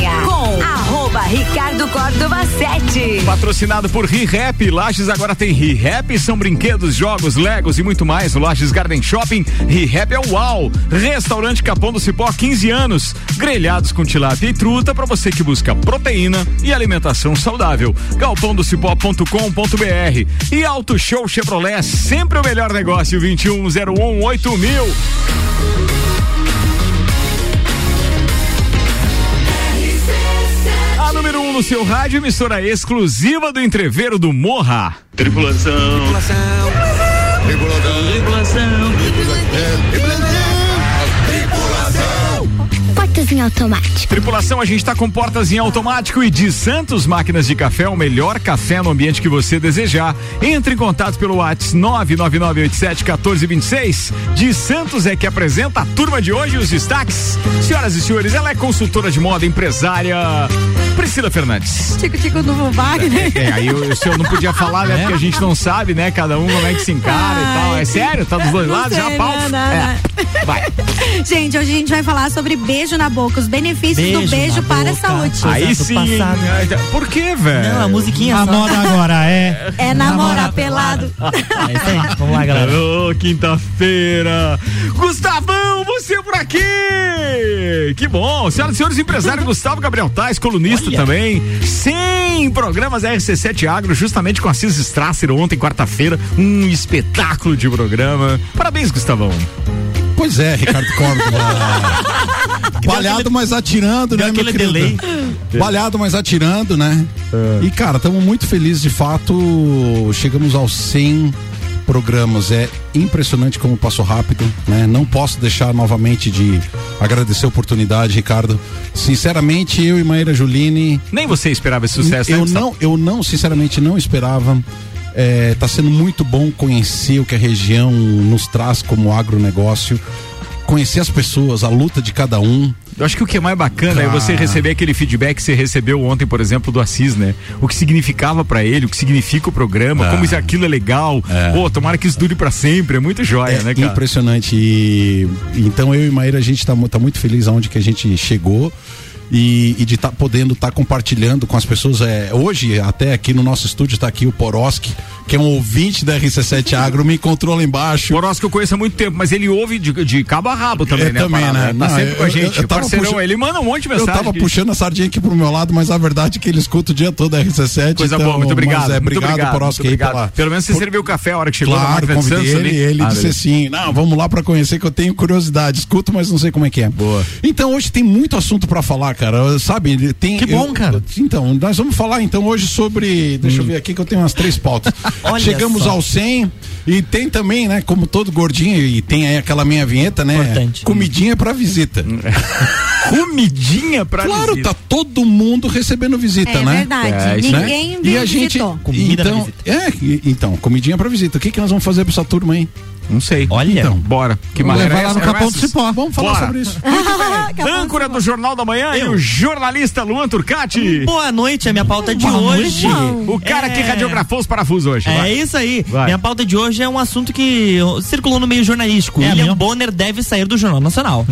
Com arroba Ricardo Córdova 7. Patrocinado por ReHap, Lages agora tem ReHap, são brinquedos, jogos, legos e muito mais. O Lages Garden Shopping, ReHap é o UAU. Restaurante Capão do Cipó, 15 anos. Grelhados com tilápia e truta para você que busca proteína e alimentação saudável. galpondocipó.com.br e Auto Show Chevrolet, sempre o melhor negócio, 2101 no seu rádio, emissora exclusiva do entreveiro do Morra. Tripulação. Tripulação. Tripulação. Tripulação. Tripulação. Em automático. Tripulação, a gente está com portas em automático e de Santos Máquinas de Café, o melhor café no ambiente que você desejar. Entre em contato pelo WhatsApp 999871426. De Santos é que apresenta a turma de hoje os destaques. Senhoras e senhores, ela é consultora de moda, empresária. Priscila Fernandes. Tico Tico do Wagner. É, é, aí o, o senhor não podia falar, né? Porque a gente não sabe, né? Cada um como é que se encara Ai, e tal. É sério? Tá dos dois lados? Sei, já pau. Não, não, é. não. Vai. Gente, hoje a gente vai falar sobre beijo na boca, os benefícios beijo do beijo para a saúde. Aí sim. Passado. Por que, velho? Não, a musiquinha A moda agora é. É namorar pelado. É isso aí. Vamos lá, galera. Ô, oh, quinta-feira. Gustavão, você por aqui! Que bom! Senhoras e senhores, empresário Gustavo Gabriel Tais, colunista Olha. também. 100 programas RC7 Agro, justamente com a Cis Strasser ontem, quarta-feira. Um espetáculo de programa. Parabéns, Gustavão. Pois é, Ricardo Córdoba. Balhado, mas atirando, né, meu querido? Delay. Balhado, mas atirando, né? É. E, cara, estamos muito felizes, de fato. Chegamos aos 100 programas. É impressionante como passou rápido, né? Não posso deixar novamente de agradecer a oportunidade, Ricardo. Sinceramente, eu e Maíra Juline. Nem você esperava esse sucesso, eu né? não, eu não, sinceramente, não esperava. Está é, sendo muito bom conhecer o que a região nos traz como agronegócio, conhecer as pessoas, a luta de cada um. Eu acho que o que é mais bacana Cara. é você receber aquele feedback que você recebeu ontem, por exemplo, do Assis, né? O que significava para ele, o que significa o programa, é. como isso, aquilo é legal. É. Pô, tomara que isso dure para sempre, é muito joia, é né, cara? Impressionante. E, então eu e Maíra, a gente tá, tá muito feliz aonde que a gente chegou e, e de estar tá podendo estar tá compartilhando com as pessoas. É, hoje, até aqui no nosso estúdio, está aqui o Poroski, que é um ouvinte da RC7 Agro, me encontrou lá embaixo. Poroski eu conheço há muito tempo, mas ele ouve de, de cabo a rabo também, é, né? Também, né? Tá Não, sempre eu, com a gente. Eu, eu Parceirão, puxando, ele manda um monte de mensagem. Eu tava puxando a sardinha aqui pro meu lado, mas a verdade é que ele escuta o dia todo a RC7. Coisa então, boa, muito obrigado. É, muito obrigado, obrigado Poroski, muito obrigado. Pela... Pelo menos você Por... serviu o café a hora que chegou claro, na convidei Santos, ele, ele ah, disse beleza. assim, não, vamos lá para conhecer que eu tenho curiosidade, escuto, mas não sei como é que é. Boa. Então hoje tem muito assunto para falar, cara, sabe? Tem, que bom, cara. Então, nós vamos falar então hoje sobre, deixa hum. eu ver aqui que eu tenho umas três pautas. Chegamos só. ao 100 e tem também, né, como todo gordinho e tem aí aquela minha vinheta, né? Importante. Comidinha para visita. Comidinha para claro, visita. tá todo mundo recebendo visita, é né? Verdade. É verdade. Ninguém né? E a gente Comida então, é, então, comidinha para visita. O que que nós vamos fazer para essa turma aí? Não sei. Olha. Então, bora. Que maneira levar lá no Capão do Cipó. Vamos falar Bora. sobre isso. Âncora do Jornal da Manhã e o jornalista Luan Turcati. Boa noite, a minha pauta de Boa hoje. O cara é... que radiografou os parafusos hoje. É vai. isso aí. Vai. Minha pauta de hoje é um assunto que circulou no meio jornalístico. É William mesmo? Bonner deve sair do Jornal Nacional.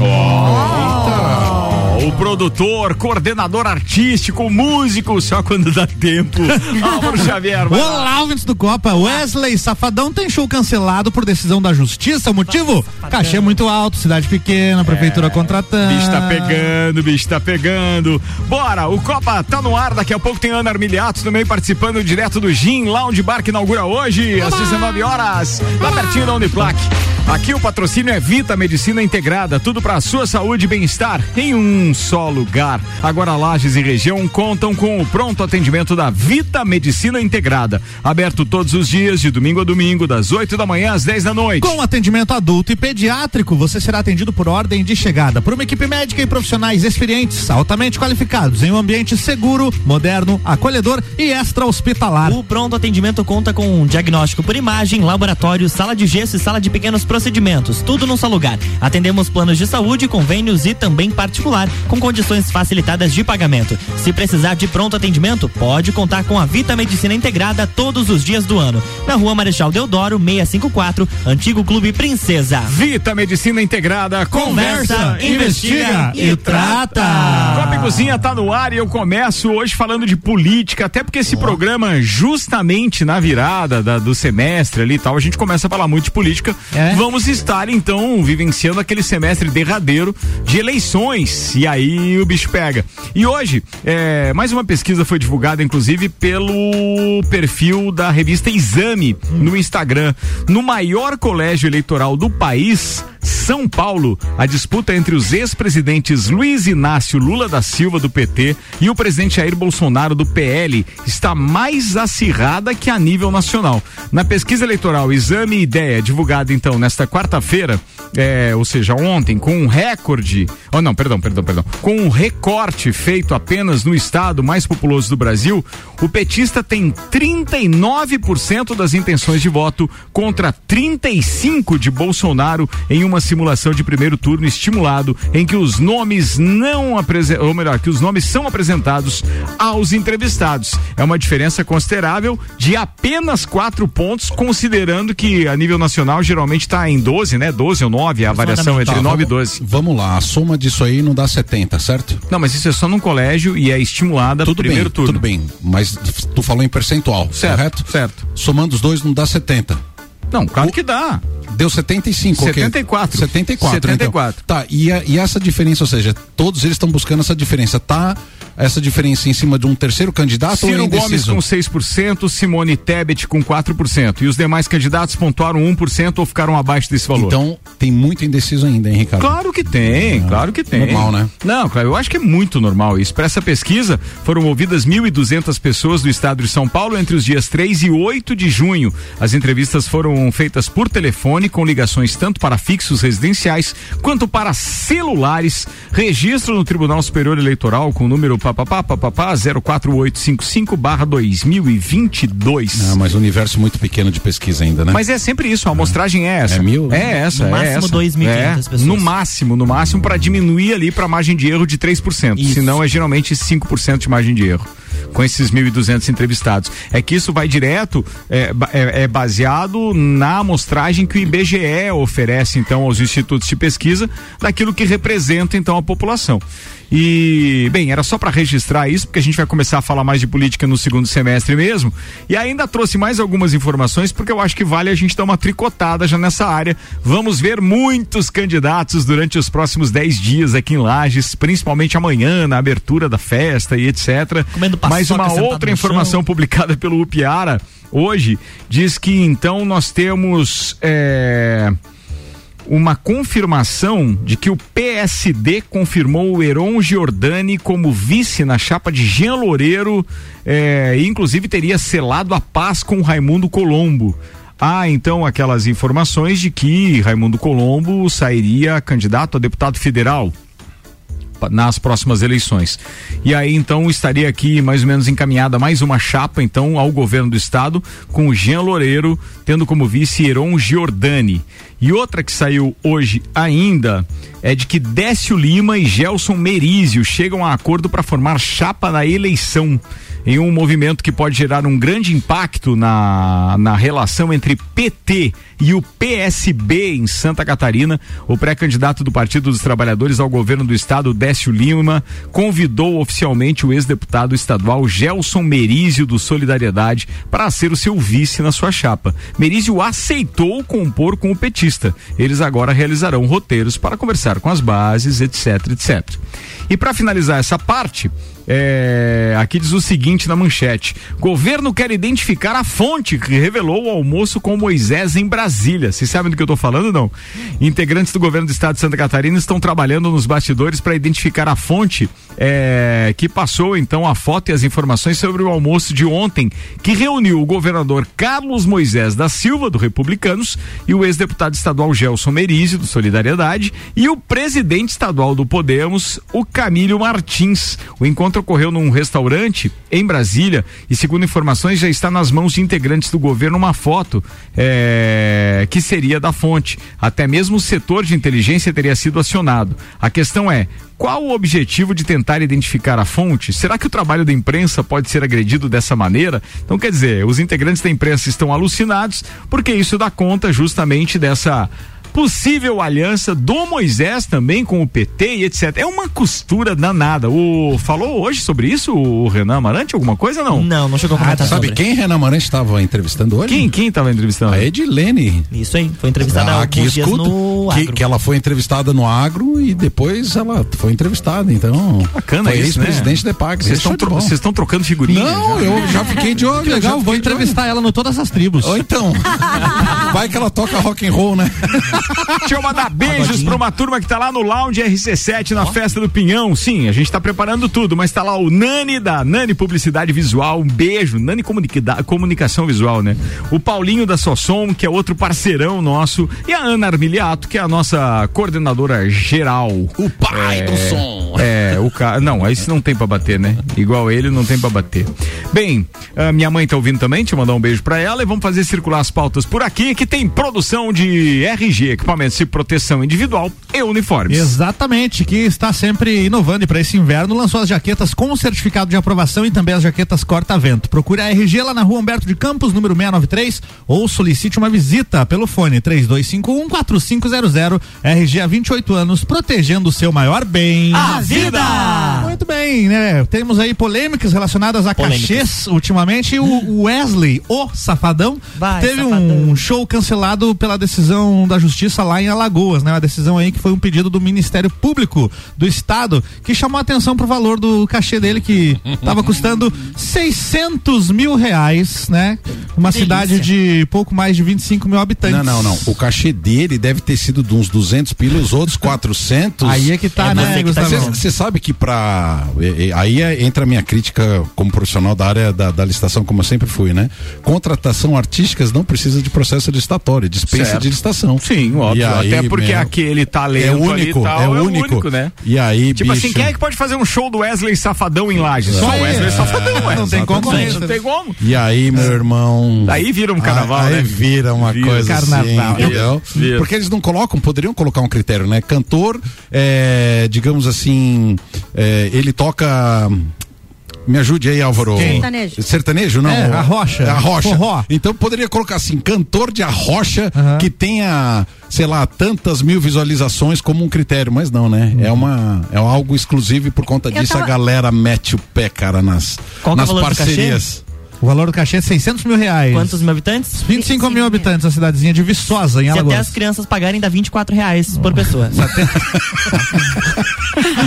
O produtor, coordenador artístico, músico, só quando dá tempo. Álvaro Xavier. Olá, ouvintes do Copa. Wesley Safadão tem show cancelado por decisão da justiça. O motivo? Cachê muito alto, cidade pequena, prefeitura contratando. Bicho tá pegando, bicho tá pegando. Bora, o Copa tá no ar, daqui a pouco tem Ana Armiliatos também participando direto do Gin Lounge Bar que inaugura hoje, às 19 horas, lá pertinho da Uniplac. Aqui o patrocínio é Vita Medicina Integrada, tudo para sua saúde e bem-estar em um só lugar. Agora Lages e região contam com o pronto atendimento da Vita Medicina Integrada, aberto todos os dias de domingo a domingo, das 8 da manhã às 10 da noite. Com atendimento adulto e pediátrico, você será atendido por ordem de chegada por uma equipe médica e profissionais experientes, altamente qualificados, em um ambiente seguro, moderno, acolhedor e extra-hospitalar. O pronto atendimento conta com um diagnóstico por imagem, laboratório, sala de gesso e sala de pequenos procedimentos, tudo num só lugar. Atendemos planos de saúde, convênios e também particular, com condições facilitadas de pagamento. Se precisar de pronto atendimento, pode contar com a Vita Medicina Integrada todos os dias do ano. Na rua Marechal Deodoro, 654, Antigo Clube Princesa. Vita Medicina Integrada, conversa, Conversa, investiga e trata. Copa Cozinha tá no ar e eu começo hoje falando de política, até porque esse oh. programa, justamente na virada da, do semestre ali e tal, a gente começa a falar muito de política. É. Vamos estar então vivenciando aquele semestre derradeiro de eleições. E aí o bicho pega. E hoje, é, mais uma pesquisa foi divulgada, inclusive, pelo perfil da revista Exame no Instagram. No maior colégio eleitoral do país, são Paulo, a disputa entre os ex-presidentes Luiz Inácio Lula da Silva do PT e o presidente Jair Bolsonaro do PL está mais acirrada que a nível nacional. Na pesquisa eleitoral Exame Ideia, divulgada então nesta quarta-feira, é, ou seja, ontem, com um recorde, oh não, perdão, perdão, perdão, com um recorte feito apenas no estado mais populoso do Brasil, o petista tem 39% das intenções de voto contra 35 de Bolsonaro em uma simulação de primeiro turno estimulado em que os nomes não apresentam, ou melhor, que os nomes são apresentados aos entrevistados. É uma diferença considerável de apenas quatro pontos, considerando que a nível nacional geralmente está em 12, né? 12 ou 9, a variação entre tá, 9 vamos, e 12. Vamos lá, a soma disso aí não dá 70, certo? Não, mas isso é só num colégio e é estimulada tudo primeiro bem, turno. Tudo bem, mas tu falou em percentual, certo, correto? Certo. Somando os dois não dá 70. Não, claro o... que dá. Deu 75, 74. Okay. 74. 74. Então. Tá, e, a, e essa diferença, ou seja, todos eles estão buscando essa diferença. Tá essa diferença em cima de um terceiro candidato Ciro ou Gomes com 6%, Simone Tebet com 4%. E os demais candidatos pontuaram 1% ou ficaram abaixo desse valor. Então, tem muito indeciso ainda, hein, Ricardo? Claro que tem, ah, claro que tem. Normal, né? Não, claro, eu acho que é muito normal isso. Para essa pesquisa, foram ouvidas 1.200 pessoas do estado de São Paulo entre os dias 3 e 8 de junho. As entrevistas foram feitas por telefone, com ligações tanto para fixos residenciais quanto para celulares. Registro no Tribunal Superior Eleitoral com o número papapá, papapá, 04855 barra 2022. Não, mas um universo muito pequeno de pesquisa ainda, né? Mas é sempre isso, a amostragem é essa. É mil? É essa, no é máximo 2.500 é, pessoas. No máximo, no máximo para diminuir ali para margem de erro de 3%. Isso. Senão é geralmente 5% de margem de erro com esses 1.200 entrevistados. É que isso vai direto, é, é, é, baseado na amostragem que o IBGE oferece, então, aos institutos de pesquisa, daquilo que representa, então, a população. E, bem, era só para registrar isso, porque a gente vai começar a falar mais de política no segundo semestre mesmo. E ainda trouxe mais algumas informações, porque eu acho que vale a gente dar uma tricotada já nessa área. Vamos ver muitos candidatos durante os próximos 10 dias aqui em Lages, principalmente amanhã, na abertura da festa e etc. Mais uma outra informação publicada pelo Upiara hoje diz que então nós temos. É uma confirmação de que o PSD confirmou o Heron Giordani como vice na chapa de Jean Loureiro, é, inclusive teria selado a paz com Raimundo Colombo. Há então aquelas informações de que Raimundo Colombo sairia candidato a deputado federal nas próximas eleições. E aí então estaria aqui mais ou menos encaminhada mais uma chapa então ao governo do estado com o Jean Loureiro tendo como vice Heron Giordani. E outra que saiu hoje ainda é de que Décio Lima e Gelson Merizio chegam a acordo para formar chapa na eleição em um movimento que pode gerar um grande impacto na, na relação entre PT e o PSB em Santa Catarina. O pré-candidato do Partido dos Trabalhadores ao governo do estado, Décio Lima, convidou oficialmente o ex-deputado estadual Gelson Merizio do Solidariedade para ser o seu vice na sua chapa. Merizio aceitou compor com o petista. Eles agora realizarão roteiros para conversar com as bases, etc, etc. E para finalizar essa parte, é, aqui diz o seguinte na manchete: governo quer identificar a fonte que revelou o almoço com Moisés em Brasília. Vocês sabem do que eu estou falando, não? Integrantes do governo do estado de Santa Catarina estão trabalhando nos bastidores para identificar a fonte é, que passou então a foto e as informações sobre o almoço de ontem, que reuniu o governador Carlos Moisés da Silva, do Republicanos, e o ex-deputado estadual Gelson Merizio, do Solidariedade, e o presidente estadual do Podemos, o Camílio Martins. O encontro ocorreu num restaurante em Brasília e, segundo informações, já está nas mãos de integrantes do governo uma foto é, que seria da fonte. Até mesmo o setor de inteligência teria sido acionado. A questão é: qual o objetivo de tentar identificar a fonte? Será que o trabalho da imprensa pode ser agredido dessa maneira? Então, quer dizer, os integrantes da imprensa estão alucinados porque isso dá conta justamente dessa possível aliança do Moisés também com o PT e etc. É uma costura danada. O falou hoje sobre isso o Renan Amarante alguma coisa não? Não, não chegou a comentar Sabe sobre. quem Renan Amarante estava entrevistando hoje? Quem quem estava entrevistando? A Edilene. Isso aí, foi entrevistada há Ah, que escuta, no que, agro. que ela foi entrevistada no agro e depois ela foi entrevistada, então. Bacana foi isso, né? ex-presidente da EPAG. Vocês estão tro- vocês estão trocando figurinha? Não, já? eu já fiquei de olho. Legal, vou entrevistar ela no todas as tribos. Ou então, vai que ela toca rock and roll, né? Deixa eu mandar beijos pra uma turma que tá lá no Lounge RC7 na festa do Pinhão. Sim, a gente tá preparando tudo, mas tá lá o Nani da Nani Publicidade Visual. Um beijo. Nani Comunica- Comunicação Visual, né? O Paulinho da Sossom, que é outro parceirão nosso. E a Ana Armiliato, que é a nossa coordenadora geral. O pai do som. É, o cara. Não, aí não tem pra bater, né? Igual ele, não tem pra bater. Bem, a minha mãe tá ouvindo também, deixa eu mandar um beijo pra ela e vamos fazer circular as pautas por aqui, que tem produção de RG, equipamentos de proteção individual e uniformes. Exatamente, que está sempre inovando e para esse inverno lançou as jaquetas com certificado de aprovação e também as jaquetas corta-vento. Procure a RG lá na rua Humberto de Campos, número 693, ou solicite uma visita pelo fone 3251-4500. RG há 28 anos, protegendo o seu maior bem. A vida! Muito bem, né? Temos aí polêmicas relacionadas a Polêmicas. cachês ultimamente. O Wesley, o Safadão, Vai, teve Safadão. um show cancelado pela decisão da justiça lá em Alagoas, né? Uma decisão aí que foi um pedido do Ministério Público do Estado que chamou a atenção pro valor do cachê dele que estava custando 600 mil reais, né? Uma Delícia. cidade de pouco mais de 25 mil habitantes. Não, não, não. O cachê dele deve ter sido de uns 200 pila, os outros 400. Aí é que tá, É né, você que tá? Você sabe que pra. E- e- Aí é- entra a minha crítica como profissional da área da, da licitação, como eu sempre fui, né? Contratação artísticas não precisa de processo licitatório, dispensa Certo. de licitação. Sim, óbvio. Aí, até porque meu, aquele talento É ali e único, tal, é único. né? E aí, Tipo bicho, assim, quem é que pode fazer um show do Wesley Safadão em Lages? Só o ele. Wesley É. Safadão, ué. Não tem concorrência. Não tem como. E aí, meu irmão. Daí vira um carnaval, aí né? vira uma Vira. coisa Carnaval. assim, entendeu? Vira. Porque eles não colocam, poderiam colocar um critério, né? Cantor, é, digamos assim, é, ele toca. Me ajude aí, Álvaro. Quem? Sertanejo. Sertanejo, não? É, arrocha. É, arrocha. Forró. Então poderia colocar assim, cantor de arrocha Aham. que tenha, sei lá, tantas mil visualizações como um critério, mas não, né? Uhum. É uma é algo exclusivo e por conta Eu disso a tava- galera mete o pé, cara, nas, Qual que é o nas valor do cachê? parcerias. O valor do cachê é 600 mil reais. Quantos mil habitantes? 25 mil habitantes, a cidadezinha de Viçosa, em Se até Alagoas. as crianças pagarem, dá 24 reais por pessoa.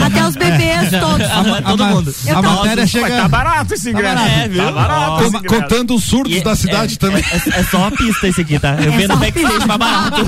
Até os bebês todos. Todo a, ma- mundo. a tava- matéria chega. tá barato esse ingresso. barato. É, viu? Tá barato esse ingresso. contando os surdos E da cidade é, também. É, é só a pista esse aqui, tá? Eu É vendo só a backstage mais barato.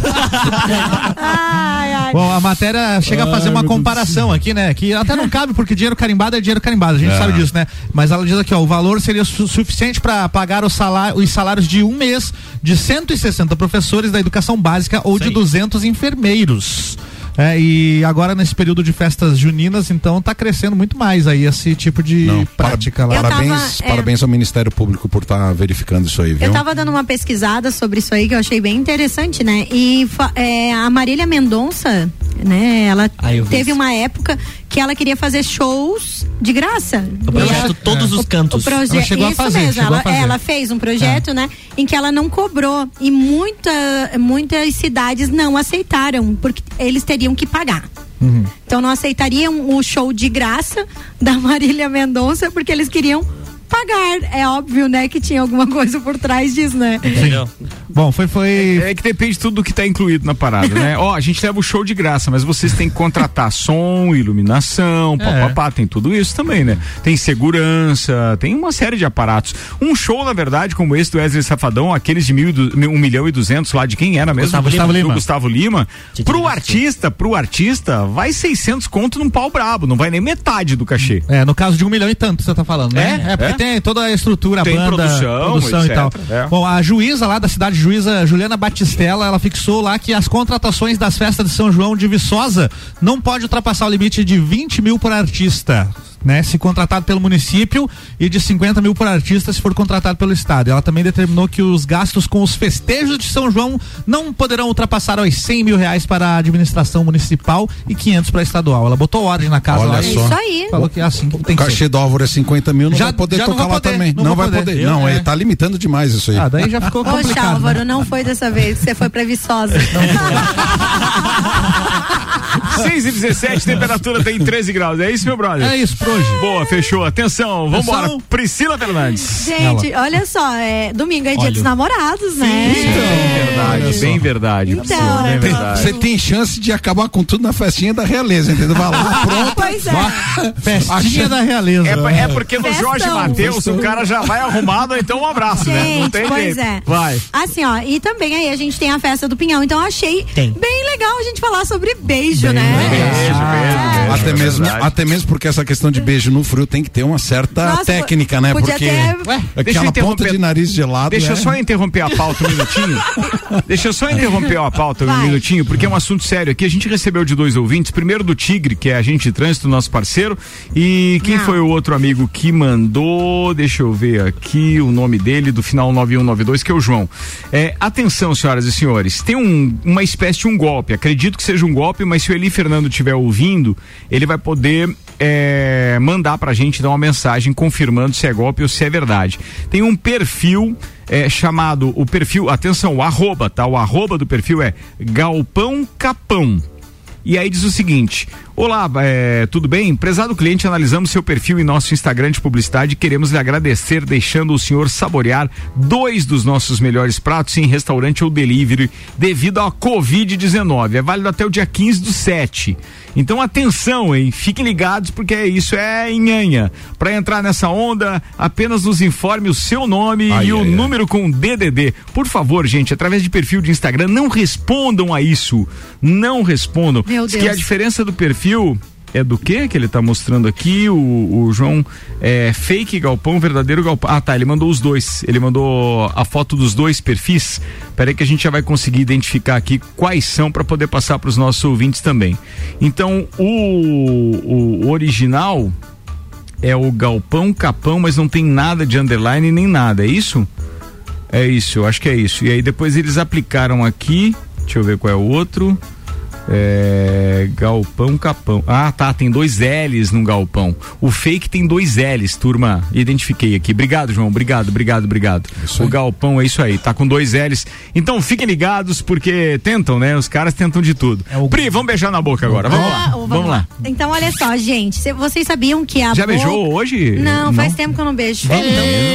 Ai. Bom, a matéria chega a fazer uma comparação aqui, né? Que até não cabe, porque dinheiro carimbado é dinheiro carimbado, a gente É. sabe disso, né? Mas ela diz aqui, ó, o valor seria su- suficiente para pagar o salário, os salários de um mês de 160 professores da educação básica ou de aí. 200 enfermeiros. É, e agora nesse período de festas juninas, então tá crescendo muito mais aí esse tipo de Não, prática lá. Eu Parabéns, tava, é. parabéns ao Ministério Público por estar verificando isso aí, viu? Eu tava dando uma pesquisada sobre isso aí que eu achei bem interessante, né? E é, a Marília Mendonça, né? Ela Ah, teve isso. uma época que ela queria fazer shows de graça. O projeto ela- Todos os o Cantos. projeto Ela chegou a isso fazer, mesmo, chegou ela, a fazer. ela fez um projeto, né, em que ela não cobrou e muita, muitas cidades não aceitaram porque eles teriam que pagar. Uhum. Então não aceitariam o show de graça da Marília Mendonça porque eles queriam pagar. É óbvio, né, que tinha alguma coisa por trás disso, né? Entendeu? Bom, foi foi É que depende tudo do que tá incluído na parada, né? Ó, a gente leva o show de graça, mas vocês têm que contratar som, iluminação, É. papapá, tem tudo isso também, né? Tem segurança, tem uma série de aparatos. Um show, na verdade, como esse do Wesley Safadão, aqueles de mil, um milhão e duzentos lá, de quem era mesmo? Gustavo Lima. Do Lima. Gustavo Lima. Pro Gaston. artista, pro artista, vai 600 conto num pau brabo, não vai nem metade do cachê. É, no caso de um milhão e tanto, você tá falando, né? É, porque é. Tem toda a estrutura, a Tem banda, produção, produção e etc, tal. é. Bom, a juíza lá da cidade juíza Juliana Batistella, ela fixou lá que as contratações das festas de São João de Viçosa não pode ultrapassar o limite de 20 mil por artista. Né? Se contratado pelo município e de 50 mil por artista se for contratado pelo estado. Ela também determinou que os gastos com os festejos de São João não poderão ultrapassar os 100 mil reais para a administração municipal e 500 para a estadual. Ela botou ordem na casa Olha lá. só. É isso aí. Falou que é assim que O tem que ser. cachê do Álvaro é 50 mil, não Já- vai poder já não tocar lá poder, também. não Não, vai poder. poder. Eu, não, é. ele tá limitando demais isso aí. Ah, daí já ficou Poxa, complicado. Álvaro, né? não foi dessa vez. Você foi previçosa. 6 e 17, temperatura tem 13 graus. É isso, meu brother? É isso por hoje. Boa, fechou. Atenção, vambora. Atenção. Priscila Fernandes. Gente, olha só, é, domingo é dia dos namorados, né? Bem verdade, bem verdade. Então, bem né, verdade. Você tem chance de acabar com tudo na festinha da realeza, entendeu? Vai lá, pronto. Pois é. Festinha da realeza. É, é porque no Festão. Jorge Matheus o cara já vai arrumado, então um abraço, né? Não Gente, tem pois jeito. é. Vai. Assim, ó, e também aí a gente tem a festa do Pinhão, então eu achei Tem. bem legal a gente falar sobre beijo, né? Beijo, beijo, beijo. Até é mesmo, verdade. até mesmo porque essa questão de beijo no frio tem que ter uma certa Nossa, técnica, né? Porque eu aquela ponta de nariz gelado. Deixa eu é- só interromper a pauta um minutinho. Deixa eu só interromper a pauta um Vai. minutinho, porque é um assunto sério aqui. A gente recebeu de dois ouvintes. Primeiro do Tigre, que é agente de trânsito, nosso parceiro. E quem Não. foi o outro amigo que mandou? Deixa eu ver aqui o nome dele, do final 9192, que é o João. É, atenção, senhoras e senhores. Tem um- uma espécie de um golpe. Acredito que seja um golpe, mas se o Eli Fernando estiver ouvindo, ele vai poder é, mandar pra gente dar uma mensagem confirmando se é golpe ou se é verdade. Tem um perfil é, chamado o perfil, atenção, o arroba, tá? O arroba do perfil é Galpão Capão. E aí diz o seguinte: Olá, é, tudo bem? Prezado cliente, analisamos seu perfil em nosso Instagram de publicidade e queremos lhe agradecer deixando o senhor saborear dois dos nossos melhores pratos em restaurante ou delivery devido à Covid-19. É válido até o dia 15 do 7. Então atenção, hein? Fiquem ligados porque isso é nhanha. Para entrar nessa onda, apenas nos informe o seu nome Ai, e o ai, ai. número com DDD. Por favor, gente, através de perfil de Instagram, não respondam a isso. Não respondam. Meu Diz que Deus. a diferença do perfil é do que que ele tá mostrando aqui? O, o João é fake galpão, verdadeiro galpão. Ah, tá. Ele mandou os dois. Ele mandou a foto dos dois perfis. Peraí que a gente já vai conseguir identificar aqui quais são para poder passar para os nossos ouvintes também. Então, o, o original é o galpão capão, mas não tem nada de underline nem nada. É isso? É isso, eu acho que é isso. E aí depois eles aplicaram aqui. Deixa eu ver qual é o outro. É, galpão Capão. Ah, tá, tem dois L's no galpão. O fake tem dois L's, turma. Identifiquei aqui. Obrigado, João. Obrigado, obrigado, obrigado. Isso O aí. galpão é isso aí, tá com dois L's. Então fiquem ligados, porque tentam, né? Os caras tentam de tudo. É o- Pri, vamos beijar na boca agora. Vamos lá. Ah, Vamos lá. Então, olha só, gente. cê- vocês sabiam que a. Já boca- beijou hoje? Não, faz tempo que eu não beijo.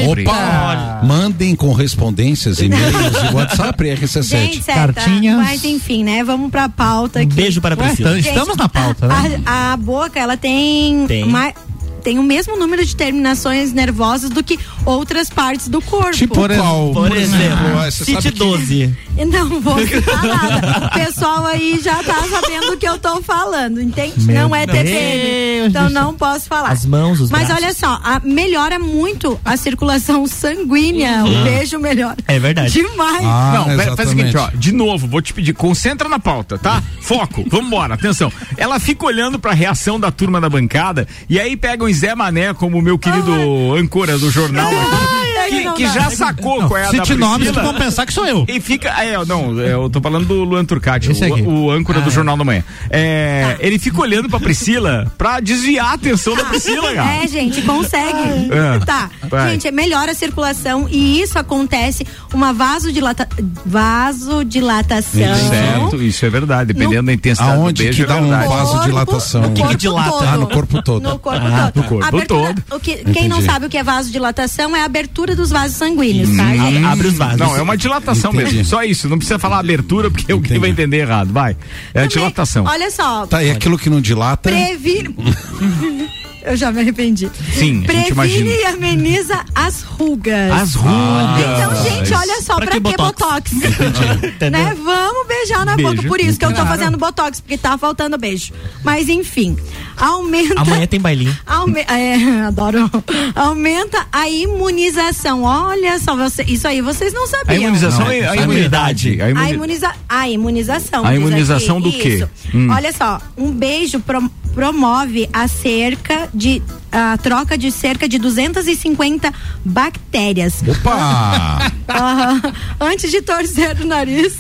Opa! Mandem correspondências, e-mails e WhatsApp RC7. Gente, certa. Cartinhas. Mas enfim, né? Vamos pra pauta aqui. Beijo para a Ué, Priscila. então estamos na pauta, né? A, a boca, ela tem. Tem. mais- tem o mesmo número de terminações nervosas do que outras partes do corpo. Tipo Por qual? Por exemplo, City que- 12. E Não vou citar nada. O pessoal aí já tá sabendo o que eu tô falando, entende? não é TPM. Então não posso falar. As mãos, os Mas braços. olha só, a- melhora muito a circulação sanguínea. O beijo melhora. É verdade. Demais. Ah, Não, pera, faz o seguinte, ó. exatamente. De novo, vou te pedir, concentra na pauta, tá? Foco, vambora, atenção. Ela fica olhando pra reação da turma da bancada e aí pegam o Zé Mané como meu querido âncora do jornal aqui, Ai, que, não que já sacou qual é a da Cite nomes que Priscila. vão pensar que sou eu. E fica. É, não, é, eu tô falando do Luan Turcati, o, o âncora do Jornal da Manhã. É, Tá. Ele fica olhando pra Priscila pra desviar a atenção da Priscila, cara. É, gente, consegue. É. Tá. Vai. Gente, melhora a circulação e isso acontece uma vasodilata... vasodilatação. Certo, isso é verdade. Dependendo No- da intensidade Aonde do beijo, que dá é um vasodilatação? O que que dilata? todo. Ah, no corpo todo. No corpo Ah, todo. no corpo Abertura- todo. O que, quem não sabe o que é vasodilatação é a abertura dos vasos sanguíneos, tá? Hum, Abre os vasos. Não, é uma dilatação Entendi. mesmo. Só isso. Não precisa falar abertura, porque o que Entendi. vai entender errado. Vai. É a Também, dilatação. Olha só, Tá, e aquilo que não dilata. previne. Eu já me arrependi. Sim, a gente Previne e ameniza as rugas. As rugas. Então, gente, olha só, Pra pra, que que botox? botox? né? Vamos beijar na Beijo. boca. Por isso que eu tô fazendo botox, porque tá faltando beijo. Mas enfim, aumenta. Amanhã tem bailinho. Aume- é, adoro. Aumenta a imunização. Olha só, você, isso aí vocês não A sabiam. imunização Não, é a a imunidade. A A, imuni- imuniza... a imunização. A imunização aqui. do quê? Hum. Olha só, um beijo pro- promove a cerca de a troca de cerca de 250 bactérias. Opa! Antes de torcer o nariz.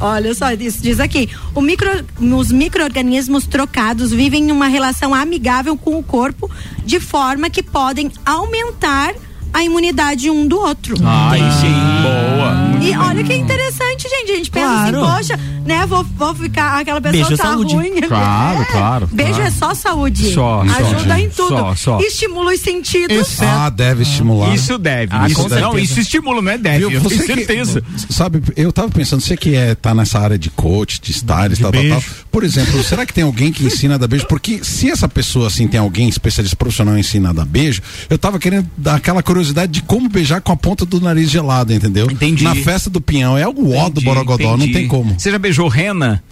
Olha só, isso diz aqui. O micro, os micro-organismos trocados vivem em uma relação amigável com o corpo, de forma que podem aumentar a imunidade um do outro. Aí sim. Boa. E olha que interessante, gente. A gente pensa Claro. assim, poxa, né? Vou, vou ficar, aquela pessoa Beijo tá saúde. ruim. Claro, É. claro, Beijo claro. é só saúde. Só, só, Ajuda gente. em tudo. Só, só. Estimula os sentidos. Ah, deve estimular. Isso deve. Ah, isso, com não, certeza. isso estimula, não é deve. Eu tenho que- certeza. sabe, eu tava pensando, você que é, tá nessa área de coach, de stylist, tal, tal, beijo. tal. Por exemplo, será que tem alguém que ensina a dar beijo? Porque se essa pessoa, assim, tem alguém especialista profissional que ensina a dar beijo, eu tava querendo dar aquela curiosidade de como beijar com a ponta do nariz gelado, entendeu? Entendi. Na festa do pinhão. É o ó do Entendi, Borogodó, não entendi. tem como. Você já beijou rena?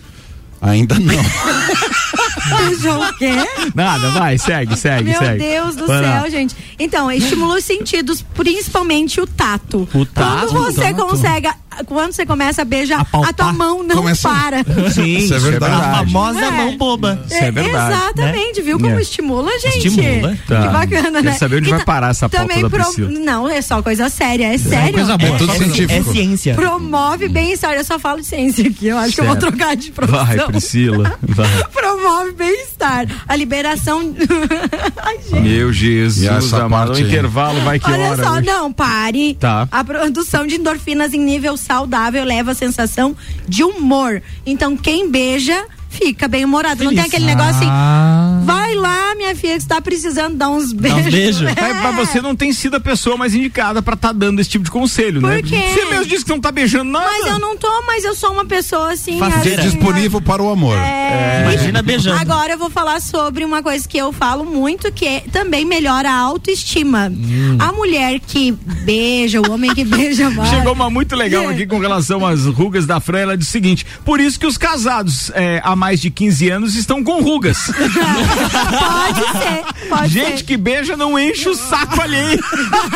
Ainda não. Beijou o quê? Nada, vai, segue, segue, Meu segue. Deus do Vai lá. céu, gente. Então, estimula os sentidos, principalmente o tato. O tato, Quando você tato. consegue, quando você começa a beijar, Apalpar. a tua mão não Começa- para. Sim, Isso é verdade. A famosa É. mão boba. Isso é verdade, Exatamente, viu como É. estimula, gente? Estimula. Tá. Que bacana, Quero né? saber onde vai parar essa pauta também da Priscila. Não, é só coisa séria, é sério. coisa boa. É tudo É científico. ciência. Promove bem-estar. Eu só falo de ciência aqui. Eu acho que eu vou Certo. trocar de profissão. Vai, Priscila. Vai. Promove bem-estar. A liberação. Ai, gente. Meu E Jesus, essa amado. O intervalo vai que Olha hora? só, hoje? não, pare. Tá. A produção de endorfinas em nível saudável leva a sensação de humor. Então, quem beija fica bem humorado. Não tem aquele negócio assim. Ah. Vai lá, minha filha, que você tá precisando dar uns beijos. beijos. É. Mas, mas você não tem sido a pessoa mais indicada pra estar dando esse tipo de conselho, né? Por quê? Você mesmo disse que não tá beijando nada. Mas eu não tô, mas eu sou uma pessoa assim. Faceira. assim, Disponível para o amor. É. Imagina beijando. Agora eu vou falar sobre uma coisa que eu falo muito, que é, também melhora a autoestima. Hum. A mulher que beija, o homem que beija mais. Chegou uma muito legal É. aqui com relação às rugas da Fran. Ela disse o seguinte: por isso que os casados é, há mais de 15 anos estão com rugas. Pode ser, pode Gente ser. que beija não enche o saco alheio.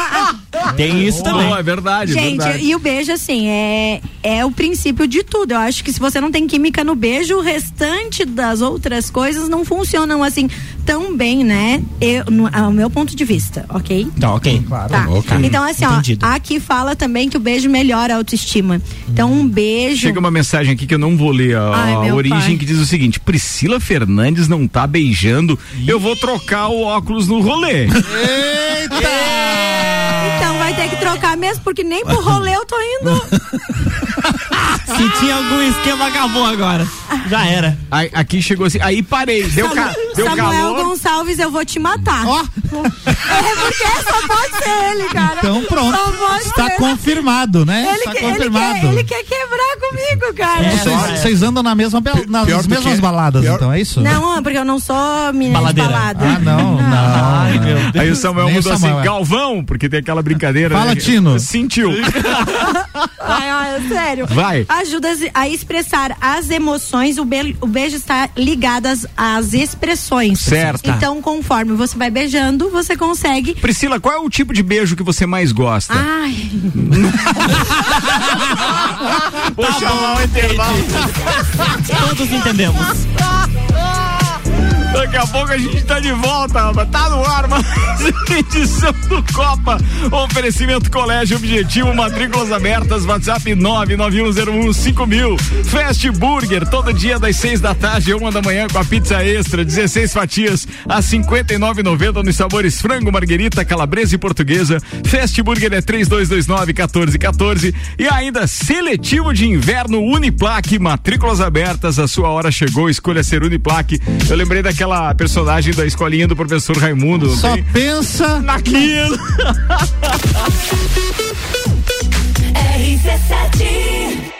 Tem isso também. Não, é verdade. é Gente, verdade. e o beijo, assim, é, é o princípio de tudo. Eu acho que se você não tem química no beijo, o restante das outras coisas não funcionam assim tão bem, né? Eu, no, ao meu ponto de vista, ok? Tá, ok. Tá. Ok. Então, assim, Entendido. ó, aqui fala também que o beijo melhora a autoestima. Então, um beijo. Chega uma mensagem aqui que eu não vou ler a, Ai, a origem pai. que diz o seguinte: Priscila Fernandes não tá beijando. Eu vou trocar o óculos no rolê. Então vai ter que trocar mesmo, porque nem pro rolê eu tô indo. Se tinha algum esquema, acabou agora. Já era. Aí, aqui chegou assim, aí parei, deu, ca, deu Samuel calor. Gonçalves, eu vou te matar. Ó. É porque só pode ser ele, cara. Então pronto. Só pode Está ser. confirmado, né? Ele, Está quer, ele, confirmado. quer, ele quer quebrar comigo, cara. É, Vocês, vocês andam na mesma, nas pior mesmas que- baladas, pior- então, é isso? Não, porque eu não sou menina Baladeira. de balada. Ah, não, não. Ai, meu Deus. Aí o Samuel Nem o mudou Samuel, assim, é. Galvão, porque tem aquela brincadeira. Fala, né? Tino. Sentiu. Ai, ai, sério. Vai. Ajuda a expressar as emoções. O, be- o beijo está ligado às, às expressões. Certo. Então, conforme você vai beijando, você consegue. Priscila, qual é o tipo de beijo que você mais gosta? Ai, Vou chamar o intervalo. Todos entendemos. Daqui a pouco a gente tá de volta, rapaz. Tá no ar, uma edição do Copa. Oferecimento Colégio Objetivo, matrículas abertas, WhatsApp 991015000. Fast Burger, todo dia das seis da tarde, uma da manhã com a pizza extra, 16 fatias a 59,90 nos sabores frango, marguerita, calabresa e portuguesa. Fast Burger é 3229-1414. E ainda seletivo de inverno Uniplaque, matrículas abertas, a sua hora chegou, escolha ser Uniplaque. Eu lembrei daquela personagem da escolinha do professor Raimundo. Só tem? pensa Naquilo. Bex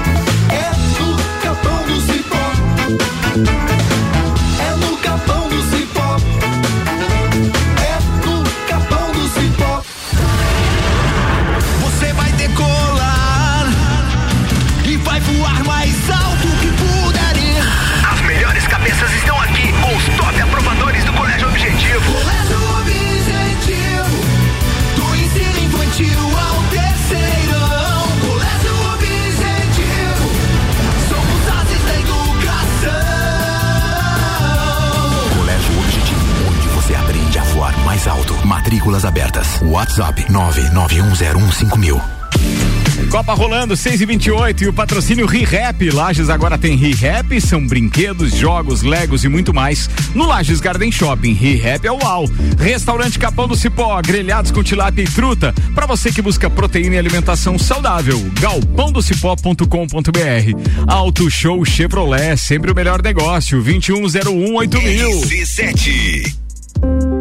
WhatsApp 991015000. Copa rolando, 6 e 28 e o patrocínio ReHap. Lages agora tem ReHap, são brinquedos, jogos, legos e muito mais. No Lages Garden Shopping, ReHap é o UAU. Restaurante Capão do Cipó, grelhados com tilápia e truta. Para você que busca proteína e alimentação saudável, galpãodocipó.com.br. Auto Show Chevrolet, sempre o melhor negócio, 21018000. RC7.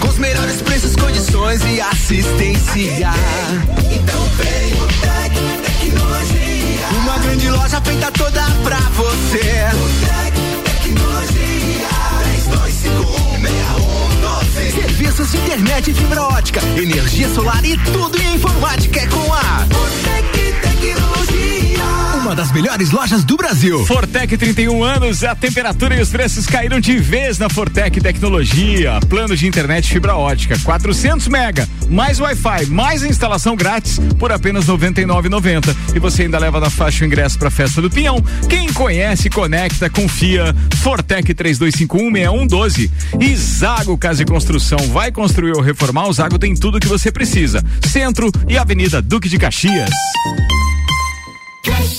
com os melhores preços, condições e assistência. Então vem o Tec Tecnologia. Uma grande loja feita toda pra você. O Tec Tecnologia. 32516112. Serviços de internet fibra ótica, energia solar e tudo em informática é com a Fortec Tecnologia. Uma das melhores lojas do Brasil. Fortec 31 anos, a temperatura e os preços caíram de vez na Fortec Tecnologia. Plano de internet fibra ótica, 400 mega, mais Wi-Fi, mais instalação grátis por apenas 99,90. E você ainda leva na faixa o ingresso para festa do Pinhão. Quem conhece, conecta, confia. Fortec 32516112. E Zago Casa e Construção vai construir ou reformar? O Zago tem tudo que você precisa. Centro e Avenida Duque de Caxias.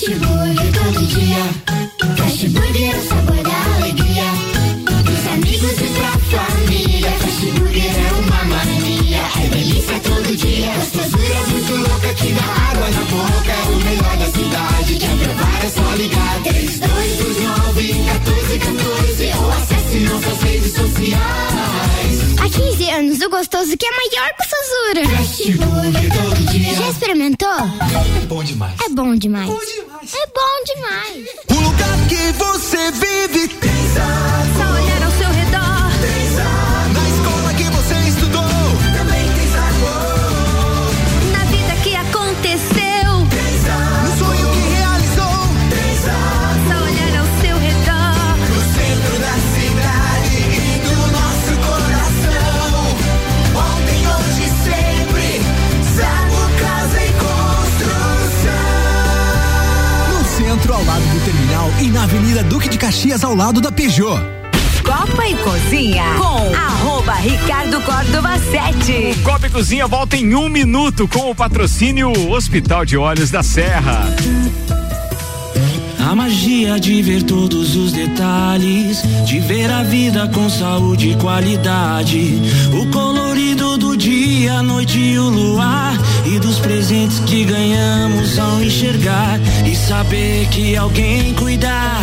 Fast Burger todo dia. Fast Burger é o sabor da alegria. Dos amigos e pra família. Fast Burger é uma É delícia todo dia. Gostosura muito louca que dá água na boca. É o melhor da cidade. Quer provar é só ligar. 3229 1414 ou acesse nossas redes sociais. Há 15 anos, o gostoso que é maior que o Sazura. Todo dia. Já experimentou? É bom demais. É bom demais. É bom demais. O lugar que você vive tem Só Caxias ao lado da Peugeot. Copa e Cozinha com arroba Ricardo Córdova 7. Copa e Cozinha volta em um minuto com o patrocínio Hospital de Olhos da Serra. A magia de ver todos os detalhes, de ver a vida com saúde e qualidade. O colorido do dia, a noite e o luar. E dos presentes que ganhamos ao enxergar. E saber que alguém cuidar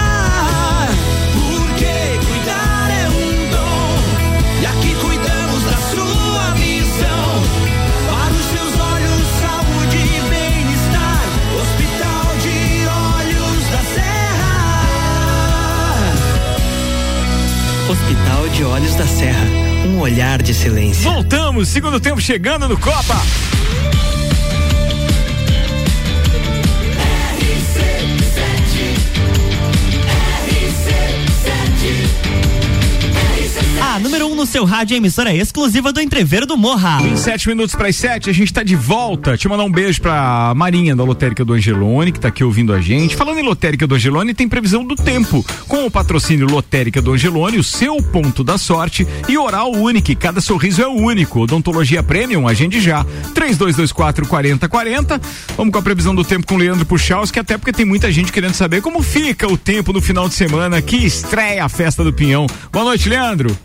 Hospital de Olhos da Serra. Um olhar de silêncio. Voltamos, segundo tempo chegando no Copa. A número 1 um no seu rádio, emissora exclusiva do Entreveiro do Morra. 27 minutos para as 7, a gente tá de volta. Te mandar um beijo pra Marinha da Lotérica do Angelone, que tá aqui ouvindo a gente. Falando em Lotérica do Angelone, tem previsão do tempo. Com o patrocínio Lotérica do Angelone, o seu ponto da sorte e Oral Unique, cada sorriso é único. Odontologia Premium, agende já. 3224 4040. Vamos com a previsão do tempo com o Leandro Puchalski, até porque tem muita gente querendo saber como fica o tempo no final de semana que estreia a festa do Pinhão. Boa noite, Leandro.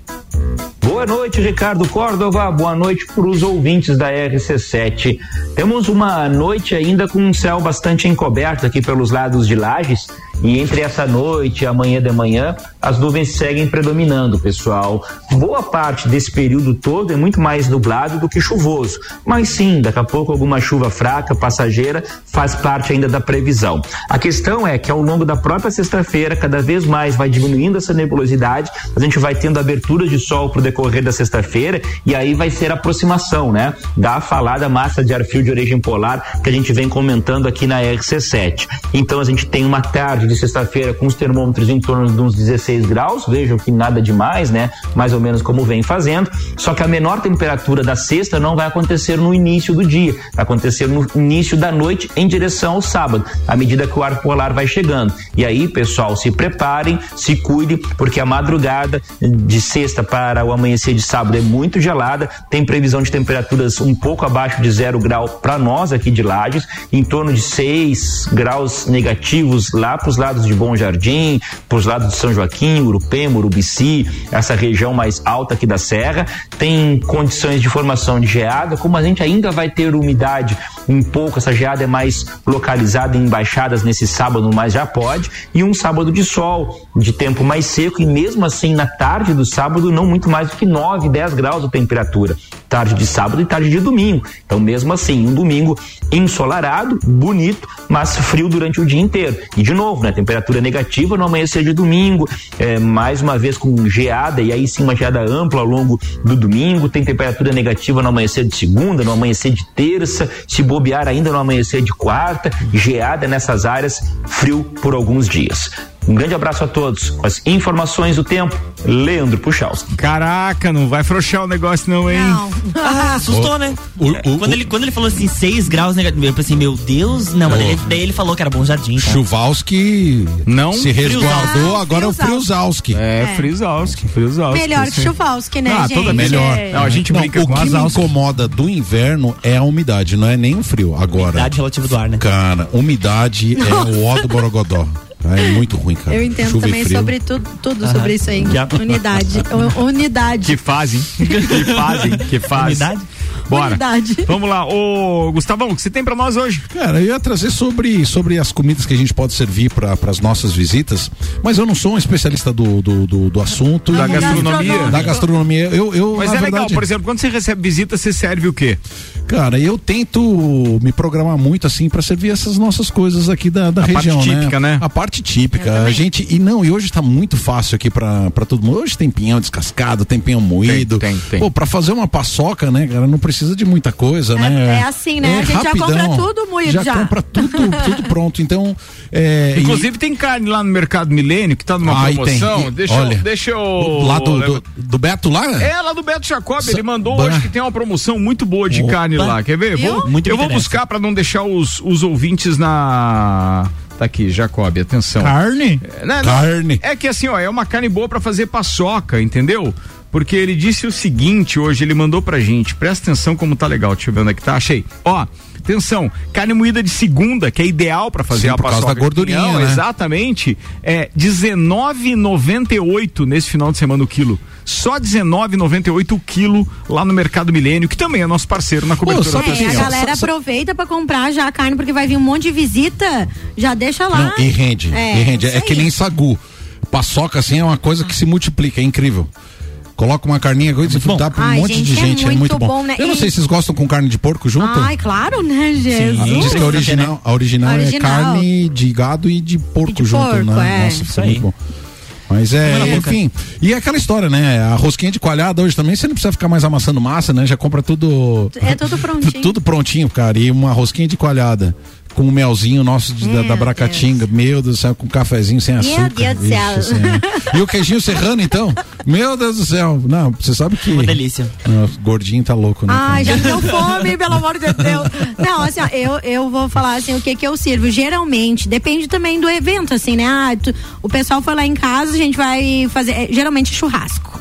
Boa noite, Ricardo Córdova. Boa noite para os ouvintes da RC7. Temos uma noite ainda com um céu bastante encoberto aqui pelos lados de Lages. E entre essa noite e amanhã de manhã, as nuvens seguem predominando, pessoal. Boa parte desse período todo é muito mais nublado do que chuvoso. Mas sim, daqui a pouco alguma chuva fraca, passageira, faz parte ainda da previsão. A questão é que ao longo da própria sexta-feira, cada vez mais vai diminuindo essa nebulosidade, a gente vai tendo abertura de sol pro decorrer da sexta-feira e aí vai ser a aproximação, né? Da falada massa de ar frio de origem polar que a gente vem comentando aqui na RC7. Então a gente tem uma tarde de sexta-feira com os termômetros em torno de uns 16 graus, vejam que nada demais, né? Mais ou menos como vem fazendo. Só que a menor temperatura da sexta não vai acontecer no início do dia, vai acontecer no início da noite em direção ao sábado, à medida que o ar polar vai chegando. E aí, pessoal, se preparem, se cuidem, porque a madrugada de sexta para o amanhecer de sábado é muito gelada, tem previsão de temperaturas um pouco abaixo de zero grau para nós aqui de Lages, em torno de 6 graus negativos lá para os lados de Bom Jardim, para os lados de São Joaquim, Urupema, Urubici, essa região mais alta aqui da serra, tem condições de formação de geada, como a gente ainda vai ter umidade um pouco, essa geada é mais localizada em baixadas nesse sábado, mas já pode, e um sábado de sol, de tempo mais seco, e mesmo assim na tarde do sábado, não muito mais do que 9, 10 graus de temperatura. Tarde de sábado e tarde de domingo. Então, mesmo assim, um domingo ensolarado, bonito, mas frio durante o dia inteiro. E de novo, né? Temperatura negativa no amanhecer de domingo, é, mais uma vez com geada, e aí sim uma geada ampla ao longo do domingo, tem temperatura negativa no amanhecer de segunda, no amanhecer de terça, se bobear ainda no amanhecer de quarta, geada nessas áreas, frio por alguns dias. Um grande abraço a todos. Com as informações do tempo, Leandro Puchalski. Caraca, não vai frouxar o negócio não, hein? Não. Ah, assustou, né? quando, ele, quando ele falou assim, 6 graus negativos, eu pensei, meu Deus, não, mas daí, daí ele falou que era bom jardim. Tá? Chuvalski não se resguardou, Ah, agora é o Friozalski. É, É. Friozalski, Friozalski. Melhor que Chuvalski, né, Ah, gente? toda melhor. É. Não, a gente Não, brinca o com que me incomoda do inverno é a umidade, não é nem o frio. Agora, Umidade relativa do ar, né? cara, umidade é o ó do Borogodó. É muito ruim, cara. Eu entendo Chuva também sobre tudo, tudo Aham. sobre isso aí. Já. Unidade. Unidade. Que fazem, que fazem, que fazem. Unidade? Bora. Vamos lá. Ô, Gustavão, o que você tem pra nós hoje? Cara, eu ia trazer sobre, sobre as comidas que a gente pode servir para as nossas visitas, mas eu não sou um especialista do, do, do, do assunto. Da gastronomia? Da gastronomia. Eu, eu, Mas na é legal, verdade, por exemplo, quando você recebe visita, você serve o quê? Cara, eu tento me programar muito assim para servir essas nossas coisas aqui da, da A parte região, típica, né? A parte típica. A gente e não, e hoje tá muito fácil aqui para todo mundo. Hoje tem pinhão descascado, tem pinhão moído. Tem, tem, tem. Pô, para fazer uma paçoca, né, cara, não precisa precisa de muita coisa, né? é assim, né? A gente já compra tudo moído já. já. compra tudo, tudo pronto. Então, é, Inclusive tem carne lá no Mercado Milênio que tá numa Ai, promoção. tem. E- Deixa, olha, eu, deixa eu. Lá do, do, do Beto lá? É, lá do Beto Jacob, Sa- ele mandou Bah. hoje que tem uma promoção muito boa de Opa. carne lá. Quer ver? Viu? Vou, Muito eu vou buscar pra não deixar os, os ouvintes na. Tá aqui, Jacob, atenção. Carne? É, né, não, Carne. É que assim, ó, é uma carne boa pra fazer paçoca, entendeu? Porque ele disse o seguinte hoje, ele mandou pra gente, presta atenção como tá legal, deixa eu ver onde é que tá, achei. Ó, atenção, carne moída de segunda, que é ideal pra fazer Sim, a por causa paçoca. da gordurinha, pinhão, né? Exatamente, é 19,98 nesse final de semana o quilo. Só 19,98 o quilo lá no Mercado Milênio, que também é nosso parceiro na cobertura sabe É, oficial. a galera aproveita pra comprar já a carne, porque vai vir um monte de visita, já deixa lá. Não, e rende, É, e rende. É que nem sagu. Paçoca, assim, é uma coisa que se multiplica, é incrível. Coloca uma carninha e bom. dá pra um Ai, monte de gente, é gente, é muito muito bom. bom, né? Eu não E- sei se vocês gostam com carne de porco junto. Ai, claro, né, Jesus? Diz que a original, a original, é Original. carne de gado e de porco E de junto, porco, né? é. Nossa, aí. muito bom. Mas é, enfim. E é aquela história, né? A rosquinha de coalhada hoje também, você não precisa ficar mais amassando massa, né? Já compra tudo. É tudo prontinho. tudo prontinho, cara. E uma rosquinha de coalhada. Com o melzinho nosso de- da, da Meu Bracatinga. Meu Deus do céu, com um cafezinho sem Meu açúcar. Deus do céu. Ixi. E o queijinho serrano, então? Meu Deus do céu. Não, você sabe que. Uma delícia. Não, gordinho tá louco, né? Ai, já me deu fome, pelo amor de Deus. Não, assim, ó, eu, eu vou falar assim, o que que eu sirvo. Geralmente, depende também do evento, assim, né? Ah, tu- o pessoal foi lá em casa, a gente vai fazer, é, geralmente churrasco.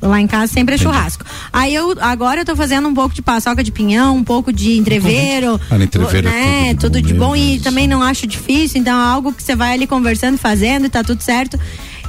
Lá em casa sempre é churrasco. Aí eu, agora eu tô fazendo um pouco de paçoca de pinhão, um pouco de entreveiro. Ah, entreveiro é né? tudo Tudo de bom, e Deus. também não acho difícil, então é algo que você vai ali conversando, fazendo e tá tudo certo.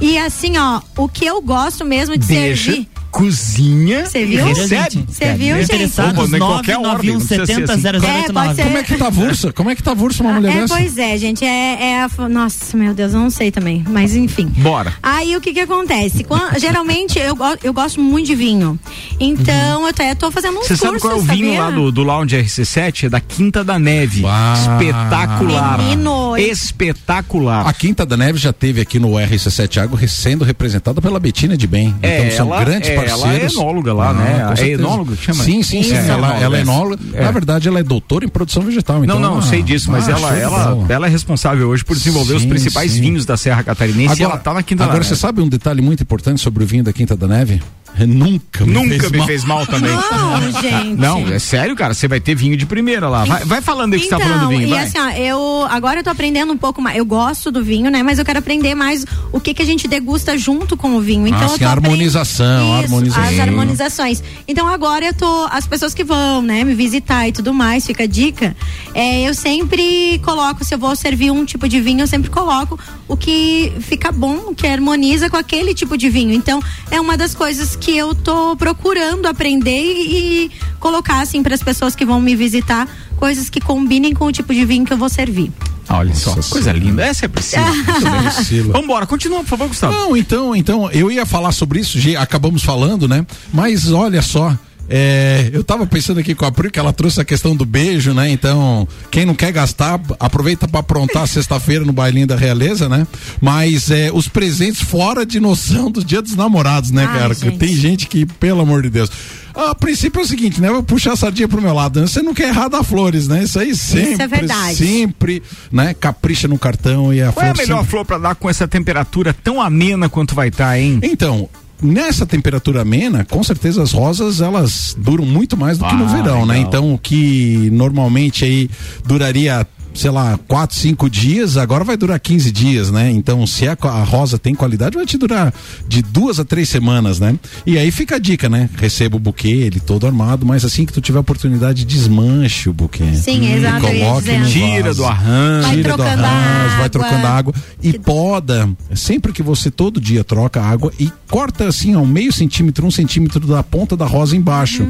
E assim, ó, o que eu gosto mesmo de Deixa, servir. Cozinha Você e viu? recebe. Você viu, gente? Interessados, Opa, em qualquer ordem, não precisa ser assim. 99170 É. Como é que tá avulsa? Como é que tá avulsa uma mulher É, dessa? pois é, gente. É, é a- nossa, meu Deus, eu não sei também. Mas enfim. Bora. Aí o que que acontece? Quan- geralmente eu, eu gosto muito de vinho. Então eu até tô fazendo uns Você sabe qual é o vinho sabia? lá do, do Lounge RC7? É da Quinta da Neve. Uau. Espetacular. Menino, Espetacular. A Quinta da Neve já teve aqui no RC7 Água sendo representada pela Betina de Bem. É, então são ela- grandes é, ela parceiros. é enóloga lá, Ah, né? É enóloga que chama? Sim, sim, sim. É, ela, ela é é. enóloga. É. Na verdade, ela é doutora em produção vegetal. Não, Então, não, ah, sei disso, mas ah, ela, ela, ela é responsável hoje por desenvolver os Sim, principais sim. vinhos da Serra Catarinense e ela tá na Quinta agora da você Neve. sabe um detalhe muito importante sobre o vinho da Quinta da Neve? É, nunca me Nunca fez me mal. fez mal também. Não, gente. Não, é sério, cara. Você vai ter vinho de primeira lá. Vai, vai falando aí que você tá falando do vinho, e vai. assim, ó, eu agora eu tô aprendendo um pouco mais. Eu gosto do vinho, né? Mas eu quero aprender mais o que que a gente degusta junto com o vinho. Então Ah, eu sim, tô a aprendendo- harmonização, a Isso, harmonização. As harmonizações. Então agora eu tô. As pessoas que vão, né, me visitar e tudo mais, fica a dica. É, eu sempre coloco, se eu vou servir um tipo de vinho, eu sempre coloco o que fica bom, o que harmoniza com aquele tipo de vinho. Então, é uma das coisas que eu tô procurando aprender e, e colocar assim para as pessoas que vão me visitar, coisas que combinem com o tipo de vinho que eu vou servir. Olha só, coisa linda. Essa é Priscila. Priscila. Vambora, continua, por favor, Gustavo. Não, então, então, eu ia falar sobre isso, já acabamos falando, né? Mas olha só. É, eu tava pensando aqui com a Pri que ela trouxe a questão do beijo, né? Então, quem não quer gastar, aproveita para aprontar sexta-feira no bailinho da realeza, né? Mas é, os presentes fora de noção do dia dos namorados, né, Ai, cara? gente. Tem gente que, pelo amor de Deus. A princípio é o seguinte, né? Eu vou puxar a sardinha pro meu lado. né? Você não quer errar dar flores, né? Isso aí sempre, é verdade. sempre, né? Capricha no cartão e a Qual é a flor melhor sempre- flor pra dar com essa temperatura tão amena quanto vai estar, hein? Então, nessa temperatura amena, com certeza as rosas elas duram muito mais do que no Ah, verão, né? legal. Então, o que normalmente aí duraria sei lá, quatro, cinco dias, agora vai durar 15 dias, né? Então, se a, a rosa tem qualidade, vai te durar de duas a três semanas, né? E aí fica a dica, né? Receba o buquê, ele todo armado, mas assim que tu tiver oportunidade, desmanche o buquê. Sim, exato, ia Coloque no Tira vaso. do arranjo. Vai Tira do trocando a arranjo, vai água. trocando a água e poda. Sempre que você todo dia troca a água e corta assim, ó, meio centímetro, um centímetro da ponta da rosa embaixo.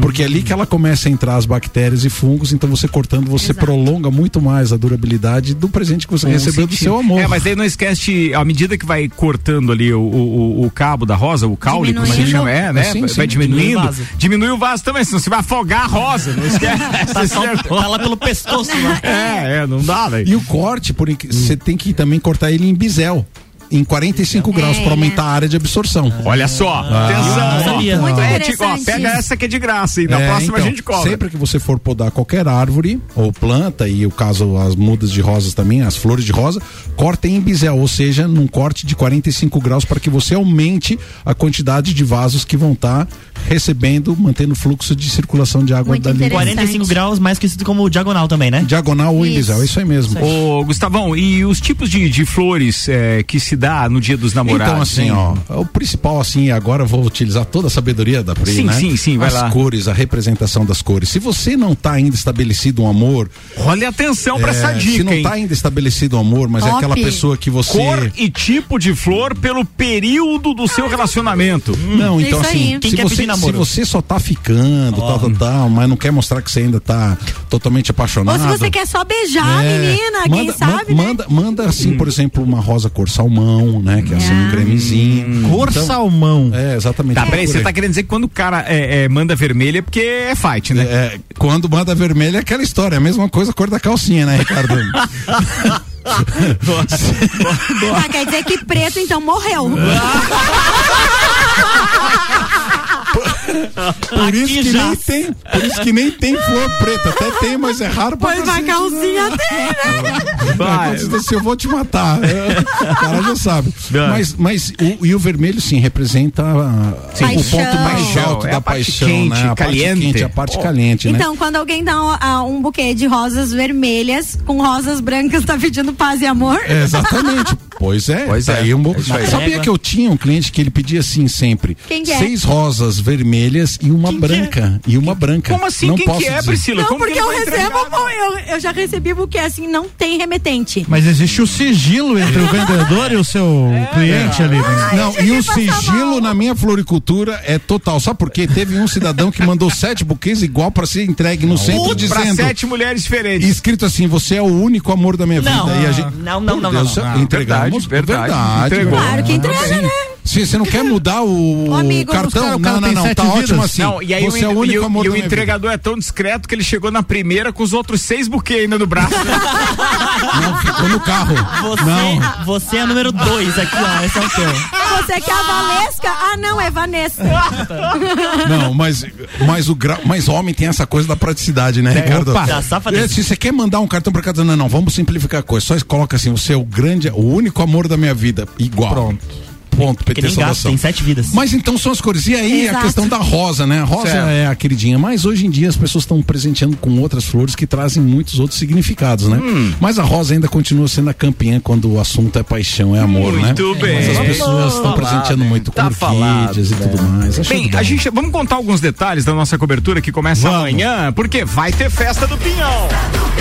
Porque é ali que ela começa a entrar as bactérias e fungos, então você cortando, você prolonga muito mais a durabilidade do presente que você Um recebeu do centímetro. seu amor. É, mas aí não esquece, à medida que vai cortando ali o, o, o- o cabo da rosa, o caule, como a gente chama, é, né? Sim, vai sim. vai diminuindo. Diminui o vaso. Diminui o vaso também, senão você vai afogar a rosa, não esquece. Tá, só, tá lá pelo pescoço lá. é, é, não dá, velho. E o corte, por você tem que também cortar ele em bisel. Em 45 graus para aumentar a área de absorção. Olha só, Ah, atenção. Muito É, tipo, ó, pega essa que é de graça e na É, próxima então, a gente cobra. Sempre que você for podar qualquer árvore ou planta, e o caso as mudas de rosas também, as flores de rosa, corta em bisel, ou seja, num corte de 45 graus para que você aumente a quantidade de vasos que vão estar recebendo, mantendo o fluxo de circulação de água dali. 45 graus, mais conhecido como diagonal também, né? Diagonal ou em bisel, é isso aí mesmo. Ô, Gustavão, e os tipos de, de flores é, que se dá no dia dos namorados? Então, assim, hein? ó, o principal, assim, agora eu vou utilizar toda a sabedoria da Pri, Sim, né? sim, sim, vai As lá. cores, a representação das cores. Se você não tá ainda estabelecido um amor. Olha atenção pra é, essa dica, Se não hein? tá ainda estabelecido um amor, mas é Top. aquela pessoa que você. Cor e tipo de flor pelo período do seu relacionamento. Não, então assim, se você, se você só tá ficando, tal, tal, tal, mas não quer mostrar que você ainda tá totalmente Ou apaixonado. se você quer só beijar a É, menina, quem manda, sabe, ma- né? manda, manda assim, por exemplo, uma rosa cor salmão, né? Que é assim, um cremezinho. Cor salmão. É, exatamente. Tá, peraí, você tá querendo dizer que quando o cara é, é, manda vermelha é porque é fight, né? É, quando manda vermelho é aquela história, é a mesma coisa a cor da calcinha, né, Ricardo? Ah, quer dizer que preto então morreu. Por isso que nem tem, por isso que nem tem flor preta, até tem, mas é raro pra Pois vai calcinha tem, né? Vai. Diz assim, eu vou te matar. É, o cara já sabe. Mas, mas o, e o vermelho, sim, representa ah, Sim. o ponto Paixão. mais alto É da a parte paixão, quente, né? A parte caliente. quente, a parte caliente, né? Então, quando alguém dá um, ah, um buquê de rosas vermelhas com rosas brancas, tá pedindo paz e amor? É, exatamente. Pois é. Pois tá é. aí um bo- É. Sabia que eu tinha um cliente que ele pedia assim sempre: Quem que é? seis rosas vermelhas e uma branca. E uma branca. Como assim? Não Quem posso que é, dizer. Priscila? Não, Como que porque eu recebo, pô, eu, eu já recebi buquê assim, não tem remetente. Mas existe o sigilo entre o vendedor e o seu cliente ali. né? Não, e o sigilo na minha floricultura é total. Sabe por quê? Teve um cidadão que mandou sete buquês igual para ser entregue no centro pra dizendo. sete mulheres diferentes. Escrito assim, você é o único amor da minha Não, vida. E a gente, não, não, não, Deus, não, não. Entregamos. Verdade, verdade. Entregou. Claro que entrega, né? Se você não quer mudar o, amigo, cartão, cara- o não, cara não, tem não, sete tá vidas. ótimo assim. Não, e aí você o, é o único e o- amor e o minha vida. entregador é tão discreto que ele chegou na primeira com os outros seis buquês ainda no braço. Não, ficou no carro. Você, Não. você é número 2 aqui, ó. Esse é o teu. Você quer a Valesca? Ah, não, é Vanessa. Não, mas, mas o gra... mas homem tem essa coisa da praticidade, né, Ricardo? opa. Da. É, Se você quer mandar um cartão pra casa, não, não, vamos simplificar a coisa. Só coloca assim, você é o grande, o único amor da minha vida. Igual. Pronto. Ponto, PT tem sete vidas. Mas então são as cores. E aí Exato. a questão da rosa, né? A rosa Certo. é a queridinha, mas hoje em dia as pessoas estão presenteando com outras flores que trazem muitos outros significados, né? Hum. Mas a rosa ainda continua sendo a campeã quando o assunto é paixão, é amor, né? Muito bem. Mas as pessoas estão Falado, presenteando muito com tá falado, orquídeas e tudo mais. Acho Bem, a gente vamos contar alguns detalhes da nossa cobertura que começa Vamos. amanhã, porque vai ter festa do Pinhão. Festa do Pinhão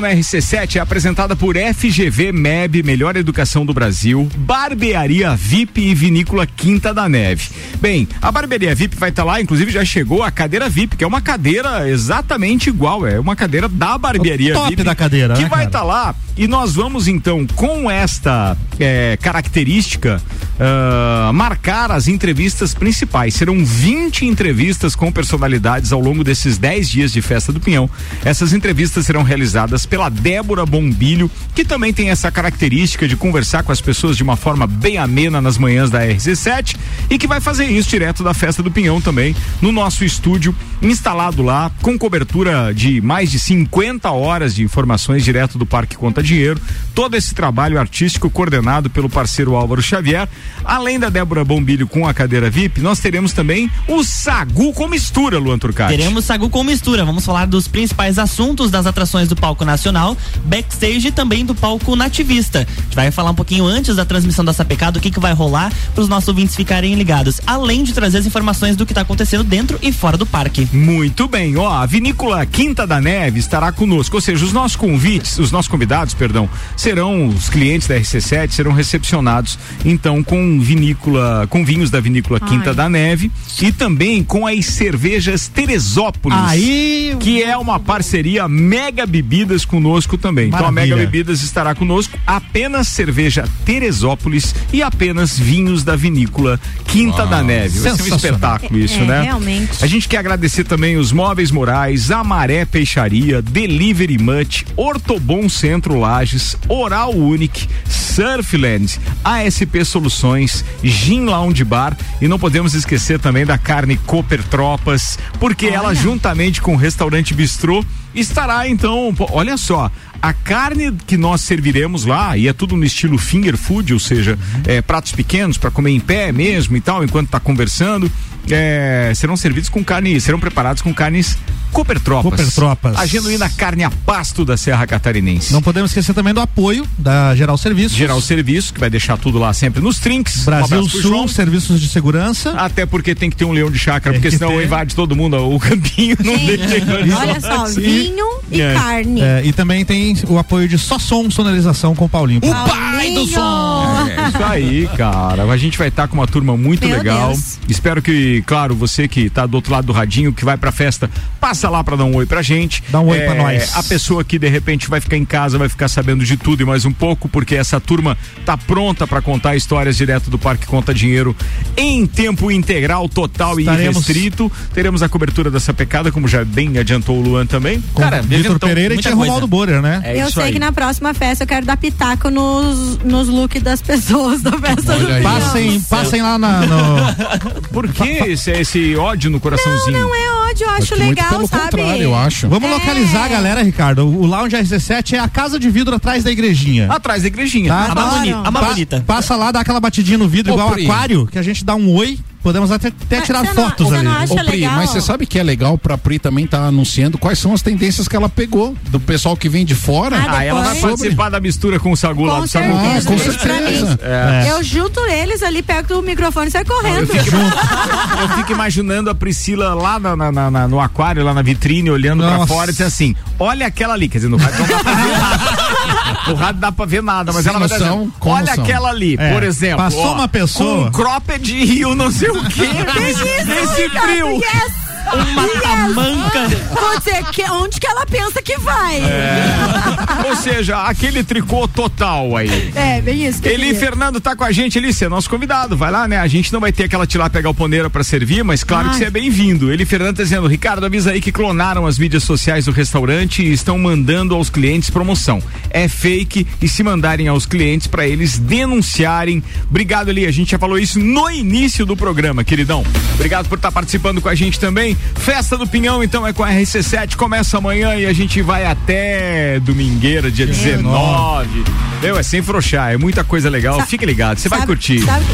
na RC7 é apresentada por FGV MEB, Melhor Educação do Brasil, Barbearia VIP e Vinícola Quinta da Neve. Bem, a Barbearia VIP vai estar lá, inclusive já chegou a cadeira VIP, que é uma cadeira exatamente igual, é uma cadeira da Barbearia O top VIP. da cadeira, Que né, vai estar lá e nós vamos então, com esta eh, característica, ah, marcar as entrevistas principais. Serão 20 entrevistas com personalidades ao longo desses 10 dias de Festa do Pinhão. Essas entrevistas serão realizadas pela Débora Bombilho, que também tem essa característica de conversar com as pessoas de uma forma bem amena nas manhãs da RC7 e que vai fazer isso direto da Festa do Pinhão também, no nosso estúdio, instalado lá, com cobertura de mais de 50 horas de informações direto do Parque Conta Dinheiro. Todo esse trabalho artístico coordenado pelo parceiro Álvaro Xavier. Além da Débora Bombilho com a cadeira VIP, nós teremos também o Sagu com mistura, Luan Turcati. Teremos Sagu com mistura. Vamos falar dos principais assuntos das atrações do palco nacional, backstage e também do palco nativista. A gente vai falar um pouquinho antes da transmissão da Sapecada, do que, que vai rolar para os nossos ouvintes ficarem ligados. Além de trazer as informações do que está acontecendo dentro e fora do parque. Muito bem, ó, a vinícola Quinta da Neve estará conosco, ou seja, os nossos convites, os nossos convidados, perdão, serão os clientes da RC7, serão recepcionados então com com vinícola, com vinhos da vinícola Quinta Ai. da Neve e também com as cervejas Teresópolis, Aí- que é uma parceria Mega Bebidas conosco também. Então a Maravilha. Mega Bebidas estará conosco apenas cerveja Teresópolis e apenas vinhos da vinícola Quinta da Neve. Vai ser um espetáculo isso, É, né? realmente. A gente quer agradecer também os Móveis Morais, Amaré Peixaria, Delivery Much, Ortobon Centro Lages, Oral Unique, Surfland, ASP Soluções, Gin Lounge Bar e não podemos esquecer também da carne Cooper Tropas, porque ela juntamente com o restaurante Bistrô estará então, olha só, a carne que nós serviremos lá, e é tudo no estilo finger food, ou seja, é, pratos pequenos para comer em pé mesmo e tal, enquanto tá conversando, é, serão servidos com carne, serão preparados com carnes Cooper Tropas. Cooper Tropas. A genuína carne a pasto da Serra Catarinense. Não podemos esquecer também do apoio da Geral Serviços. Geral Serviço, que vai deixar tudo lá sempre nos trinks. Um Brasil pro Sul, serviços de segurança. Até porque tem que ter um leão de chácara, Tem porque que senão ter. invade todo mundo o campinho. Não deixa Olha só, Sim. vinho e É. carne. É, e também tem o apoio de só som, sonorização com o Paulinho. O pai do som! É isso aí, cara. A gente vai estar com uma turma muito Meu legal. Deus. Espero que, claro, você que tá do outro lado do radinho, que vai pra festa, passa lá pra dar um oi pra gente. Dá um oi É, pra nós. A pessoa que de repente vai ficar em casa vai ficar sabendo de tudo e mais um pouco, porque essa turma tá pronta pra contar histórias direto do Parque Conta Dinheiro em tempo integral, total Estaremos- e irrestrito. Teremos a cobertura dessa pecada, como já bem adiantou o Luan também. Com Cara, Vitor Pereira e tinha coisa. Romualdo Borer, né? É eu isso sei aí. que na próxima festa eu quero dar pitaco nos, nos looks das pessoas da festa do Pinhão. Passem, passem lá na, no. Por que esse, esse ódio no coraçãozinho? Não é ódio, eu acho, legal, pelo sabe? contrário, eu acho. Vamos É. localizar a galera, Ricardo. O Lounge RC7 é a casa de vidro atrás da igrejinha. Atrás da igrejinha. Tá? A mais Adoro. bonita. A mais Pa- bonita. Passa lá, dá aquela batidinha no vidro Ô, igual Pri. aquário, que a gente dá um oi. Podemos até, até tirar não- fotos ali. Ô, Pri, legal? mas você sabe que é legal pra Pri também tá anunciando quais são as tendências que ela pegou do pessoal que vem de fora. Ah, Ah, ela vai Depois- participar da mistura com o Sagu lá Com do Sagu. certeza. Ah, com pra certeza. É. Eu junto eles ali, pego o microfone e saio Eu correndo. fico, eu fico imaginando a Priscila lá na- na- na- na- no aquário, lá na vitrine, olhando pra Nossa. fora e dizendo assim: olha aquela ali. Quer dizer, não dá pra no rádio dá pra ver nada, mas Sem ela vai noção, dizendo, com olha noção. aquela ali, É, por exemplo. passou ó, uma pessoa- um cropped e o não sei o quê. nesse frio. Yes! Uma tamanca. Vou dizer, que, onde que ela pensa que vai? Ou seja, aquele tricô total aí. É, bem isso. que Eli. Fernando tá com a gente ali, você é nosso convidado. Vai lá, né? A gente não vai ter aquela tilápia galponeira pra servir, mas claro que Ai. você é bem-vindo. Eli Fernando tá dizendo, Ricardo, avisa aí que clonaram as mídias sociais do restaurante e estão mandando aos clientes promoção. É fake e se mandarem aos clientes pra eles denunciarem. Obrigado, Eli. A gente já falou isso no início do programa, queridão. Obrigado por estar participando com a gente também. Festa do Pinhão, então, é com a RC7. Começa amanhã e a gente vai até domingueira, dia 19. Meu, é sem frouxar, é muita coisa legal. Fique ligado, você vai Sabe- curtir. sabe-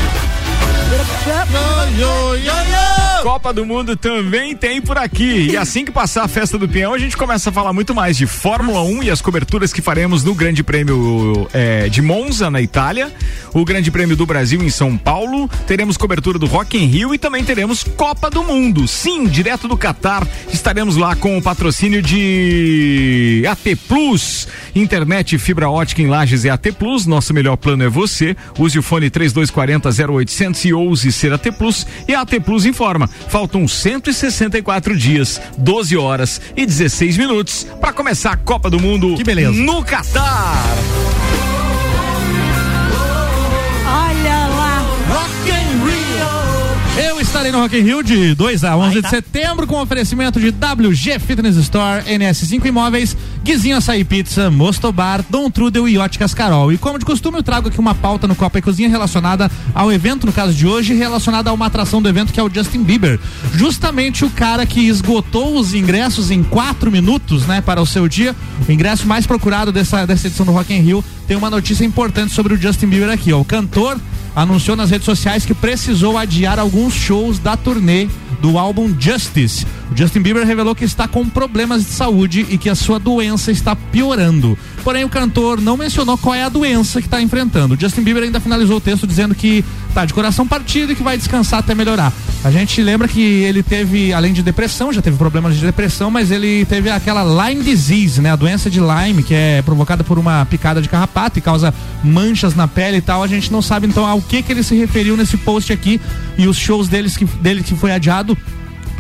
Copa do Mundo também tem por aqui. E assim que passar a festa do peão, a gente começa a falar muito mais de Fórmula 1 e as coberturas que faremos no Grande Prêmio eh, de Monza, na Itália, o Grande Prêmio do Brasil em São Paulo, teremos cobertura do Rock in Rio e também teremos Copa do Mundo. Sim, direto do Catar, estaremos lá com o patrocínio de AT Plus, internet fibra ótica em Lages é AT Plus, nosso melhor plano é você. Use o fone 3240 0800 e ouse ser AT Plus e a AT Plus informa. Faltam 164 dias, 12 horas e 16 minutos para começar a Copa do Mundo Que beleza. no Catar. Estarei no Rock in Rio de 2 a 11 de setembro com oferecimento de WG Fitness Store, NS5 Imóveis, Guizinho Açaí Pizza, Mosto Bar, Dom Trudel e Óticas Carol. E como de costume eu trago aqui uma pauta no Copa e Cozinha relacionada ao evento, no caso de hoje, relacionada a uma atração do evento que é o Justin Bieber. Justamente o cara que esgotou os ingressos em quatro minutos, né, para o seu dia. O ingresso mais procurado dessa, dessa edição do Rock in Rio tem uma notícia importante sobre o Justin Bieber aqui, ó. O cantor anunciou nas redes sociais que precisou adiar alguns shows da turnê do álbum Justice. O Justin Bieber revelou que está com problemas de saúde e que a sua doença está piorando. Porém, o cantor não mencionou qual é a doença que está enfrentando. O Justin Bieber ainda finalizou o texto dizendo que está de coração partido e que vai descansar até melhorar. A gente lembra que ele teve, além de depressão, já teve problemas de depressão, mas ele teve aquela Lyme disease, né? A doença de Lyme, que é provocada por uma picada de carrapato e causa manchas na pele e tal. A gente não sabe então ao que que ele se referiu nesse post aqui e os shows deles que, dele que foi adiado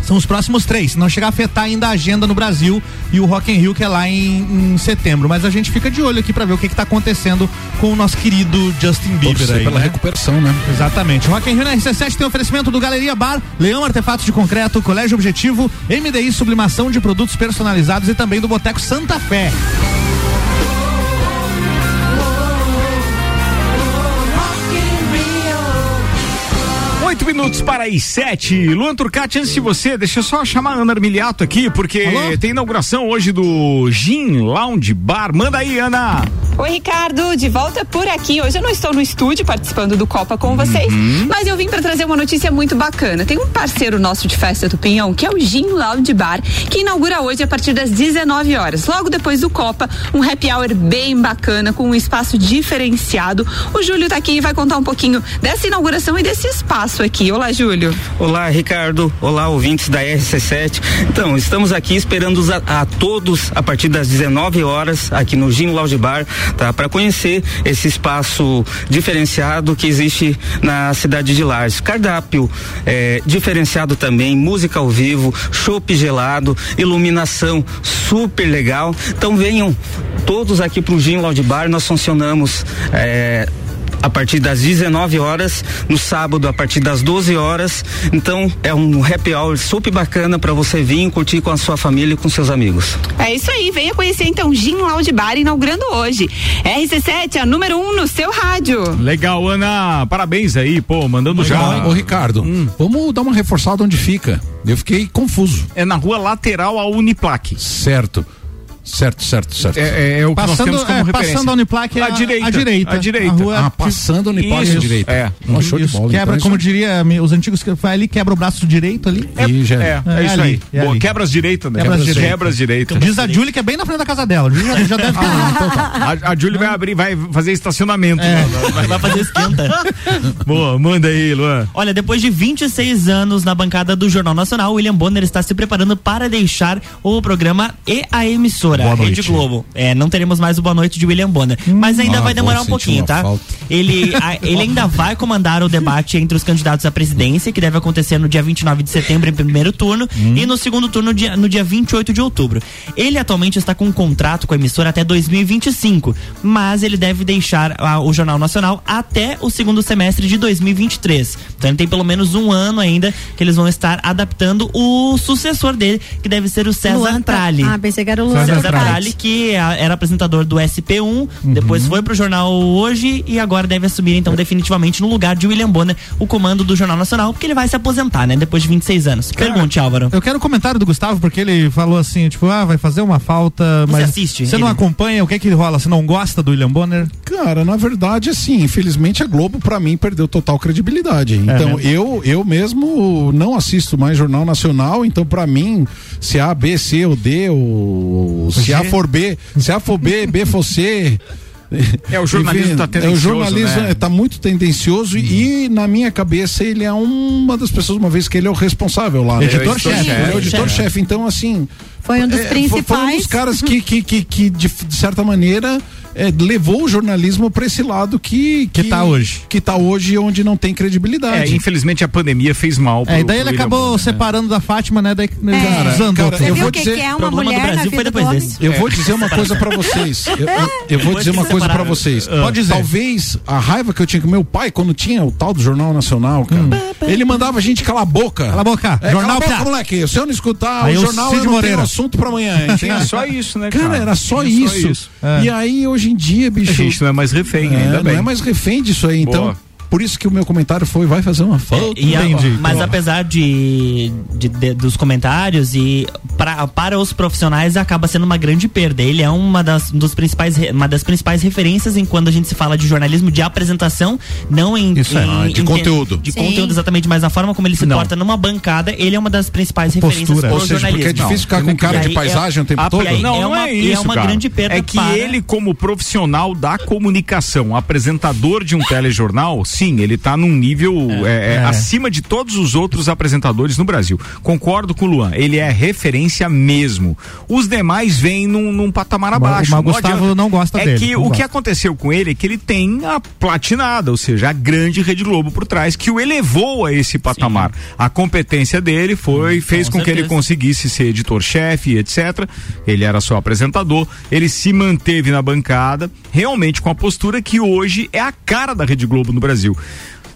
são os próximos três. Não chega a afetar ainda a agenda no Brasil e o Rock in Rio que é lá em, em setembro. Mas a gente fica de olho aqui para ver o que está acontecendo com o nosso querido Justin Bieber aí. pela né? recuperação, né? Exatamente. Rock in Rio na RC7 tem oferecimento do Galeria Bar, Leão Artefatos de Concreto, Colégio Objetivo, MDI Sublimação de Produtos Personalizados e também do Boteco Santa Fé. Minutos para as sete. Luan Turcati, antes de você, deixa eu só chamar a Ana Armiliato aqui, porque tem inauguração hoje do Gin Lounge Bar. Manda aí, Ana. Oi, Ricardo, de volta por aqui. Hoje eu não estou no estúdio participando do Copa com vocês, mas eu vim para trazer uma notícia muito bacana. Tem um parceiro nosso de festa do Pinhão, que é o Gin Lounge Bar, que inaugura hoje a partir das 19 horas. Logo depois do Copa, um happy hour bem bacana, com um espaço diferenciado. O Júlio tá aqui e vai contar um pouquinho dessa inauguração e desse espaço aqui. Olá, Júlio. Olá, Ricardo. Olá, ouvintes da RC7. Então, estamos aqui esperando a, a todos a partir das 19 horas aqui no Gin Lounge Bar, tá? Para conhecer esse espaço diferenciado que existe na cidade de Lages. Cardápio eh, diferenciado também, música ao vivo, chopp gelado, iluminação super legal. Então venham todos aqui pro Gin Lounge Bar. Nós funcionamos eh, a partir das 19 horas, no sábado a partir das 12 horas. Então é um happy hour super bacana para você vir curtir com a sua família e com seus amigos. É isso aí, venha conhecer então o Gin Lounge Bar inaugurando hoje. RC7, a número 1 um no seu rádio. Legal, Ana. Parabéns aí, pô, mandando já. Ô, Ricardo, Hum. vamos dar uma reforçada onde fica. Eu fiquei confuso. É na rua lateral ao Uniplaque. Certo. Certo, certo, certo. É, é o que nós Passando- temos como é, referência. passando a Uniplaque, à a- direita. à direita. À direita. A rua- Ah, passando a Uniplaque Isso, à direita. É. Ó, show de Isso, bola. Quebra, então é como isso diria os antigos, que vai ali, quebra o braço direito ali. E já- É, é, É isso ali, aí. é Boa, quebra as direitas, né? Quebra as direitas. Quebras direitas. Diz a Julie que é bem na frente da casa dela. Já, já deve ter. A, a Júlia vai abrir, vai fazer estacionamento. É. Vai fazer esquenta. Boa, manda aí, Luan. Olha, depois de 26 anos na bancada do Jornal Nacional, o William Bonner está se preparando para deixar o programa e a emissora, Boa a Rede. Globo. É, não teremos mais o Boa Noite de William Bonner. Mas ainda Ah, vai demorar um pouquinho, tá? falta. Ele, a- ele ainda vai comandar o debate entre os candidatos à presidência, que deve acontecer no dia 29 de setembro, em primeiro turno, e no segundo turno, dia- no dia 28 de outubro. Ele atualmente está com um contrato com a emissora até 2025, mas ele deve deixar ah, o Jornal Nacional até o segundo semestre de 2023. Então ele tem pelo menos um ano ainda que eles vão estar adaptando o sucessor dele, que deve ser o César Luan tá- Tralli. Ah, pensei que era o Luan César Que a- era apresentador do SP1, depois foi pro jornal hoje e agora deve assumir, então, definitivamente no lugar de William Bonner o comando do Jornal Nacional, porque ele vai se aposentar, né? Depois de 26 anos. Pergunte, Álvaro. Eu quero o comentário do Gustavo, porque ele falou assim, tipo, ah, vai fazer uma falta, mas assiste você não ele? acompanha, o que que rola? Você não gosta do William Bonner? Cara, na verdade, assim, infelizmente a Globo, pra mim, perdeu total credibilidade. Então, né? eu, eu mesmo não assisto mais Jornal Nacional, então, pra mim, se A, B, C ou D, ou se A G. for B, se A for B, B for C. É, o jornalismo Enfim, tá É, o tendencioso, jornalismo né? é, tá muito tendencioso e, na minha cabeça, ele é uma das pessoas, uma vez que ele é o responsável lá. né? Editor-chefe. Ele é o Editor-chefe. editor-chefe. Então, assim. Foi um dos é, foi- um principais. dos caras que, que, que, que, de certa maneira, é, levou o jornalismo para esse lado que, Que tá hoje. Que tá hoje onde não tem É, credibilidade. infelizmente a pandemia fez mal. É, e pro- daí pro ele acabou Bonner, né? separando da Fátima, né? Daí Cara, desandou. cara, eu vou o que, dizer- que é uma problema do mulher na Brasil foi vida do depois desse. Eu vou dizer uma coisa pra vocês. Eu, eu- eu vou dizer uma coisa pra separaram. vocês. Pode dizer. Talvez a raiva que eu tinha com meu pai quando tinha o tal do Jornal Nacional, cara. Ele mandava a gente calar a boca. Cala a boca. É, Jornal cala a boca, moleque. Se eu não escutar Aí o jornal, Cid eu não Moreira. tenho assunto pra amanhã. Tinha só isso, né, cara? Cara, era só isso. É. E aí, hoje em dia, bicho. A gente não é mais refém, é, ainda não bem. é mais refém disso aí. Então, Boa. Por isso que o meu comentário foi, vai fazer uma foto. E a- Entendi. mas Pô. apesar de, de- de- dos comentários e pra, para os profissionais acaba sendo uma grande perda. Ele é uma das, dos principais, uma das principais referências em quando a gente se fala de jornalismo de apresentação, não em, Isso é, em- de em- conteúdo. de Sim. conteúdo exatamente, mas na forma como ele se porta numa bancada, ele é uma das principais referências Postura. pro Ou seja, porque jornalismo. é difícil ficar com cara de E aí paisagem o tempo a- todo? aí Não, é não uma, é e isso, é uma cara. grande perda É que para- ele, como profissional da comunicação, apresentador de um telejornal, sim, ele tá num nível é, é, é. acima de todos os outros apresentadores no Brasil. Concordo com o Luan, ele é referência mesmo. Os demais vêm num, num patamar Mas- abaixo. mas o Gustavo adianta. não gosta é dele, que não o que aconteceu com ele é que ele tem a platinada, ou seja, a grande Rede Globo por trás, que o elevou a esse patamar. A competência dele foi, fez com, que ele conseguisse ser editor-chefe, etc. Ele era só apresentador, ele se manteve na bancada, realmente com a postura que hoje é a cara da Rede Globo no Brasil.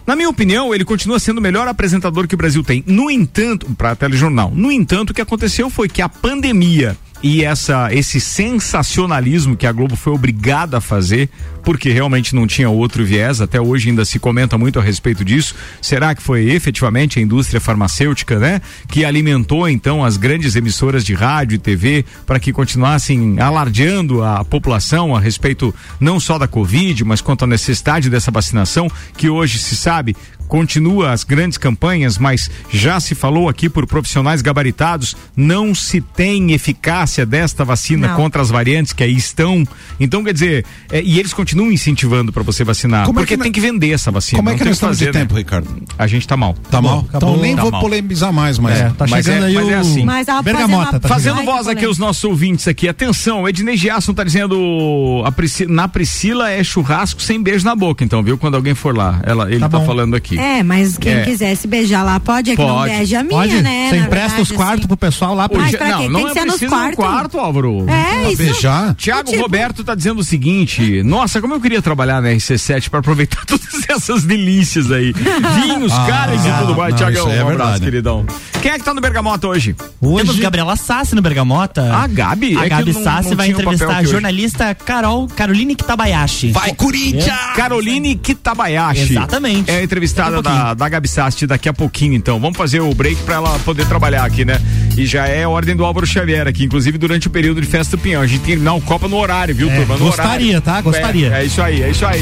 Na minha opinião, ele continua sendo o melhor apresentador que o Brasil tem. No entanto, para telejornal. No entanto, o que aconteceu foi que a pandemia e essa esse sensacionalismo que a Globo foi obrigada a fazer, porque realmente não tinha outro viés, até hoje ainda se comenta muito a respeito disso. Será que foi efetivamente a indústria farmacêutica, né, que alimentou então as grandes emissoras de rádio e TV para que continuassem alardeando a população a respeito não só da Covid, mas quanto à necessidade dessa vacinação, que hoje se sabe continua as grandes campanhas, mas já se falou aqui por profissionais gabaritados, não se tem eficácia desta vacina Não. contra as variantes que aí estão. Então, quer dizer, é, e eles continuam incentivando para você vacinar, Como é porque que tem que vender essa vacina. Como é não que tem nós estamos de fazer, né? tempo, Ricardo? A gente tá mal. Tá mal? Acabou. Então nem Tá vou mal. polemizar mais, mas. É, tá mas chegando é, aí mas o- é assim. Mas Bergamota, tá Fazendo voz aqui os nossos ouvintes aqui. Atenção, Ednei Giasson tá dizendo na Priscila é churrasco sem beijo na boca, então, viu? Quando alguém for lá, ela, ele tá, bom. falando aqui. É, mas quem É. quiser se beijar lá pode, é que não Pode. beija a minha, Pode? né? Você empresta verdade, os quartos pro pessoal lá pra Mas pra não, quê? não Tem é que ser nos quartos. quarto, Álvaro. É, Pra isso. beijar. Tiago Tipo- Roberto tá dizendo o seguinte: Nossa, como eu queria trabalhar na RC7 pra aproveitar todas essas delícias aí. Vinhos, Ah, caras e tudo mais. não, Tiagão, é um abraço, verdade. queridão. Quem é que tá no Bergamota hoje? Temos Gabriela Sassi no Bergamota. A Gabi? A É Gabi não- Sassi não vai entrevistar a hoje. jornalista Carol Caroline Kitabayashi. Vai, Corinthians! Caroline Kitabayashi. Exatamente. É entrevistada Da, da Gabi Sasti daqui a pouquinho, então. Vamos fazer o break pra ela poder trabalhar aqui, né? E já é a ordem do Álvaro Xavier aqui, inclusive durante o período de festa do Pinhão. A gente tem que terminar o Copa no horário, viu, É, turma? No gostaria, horário. tá? Gostaria. É, é isso aí, é isso aí.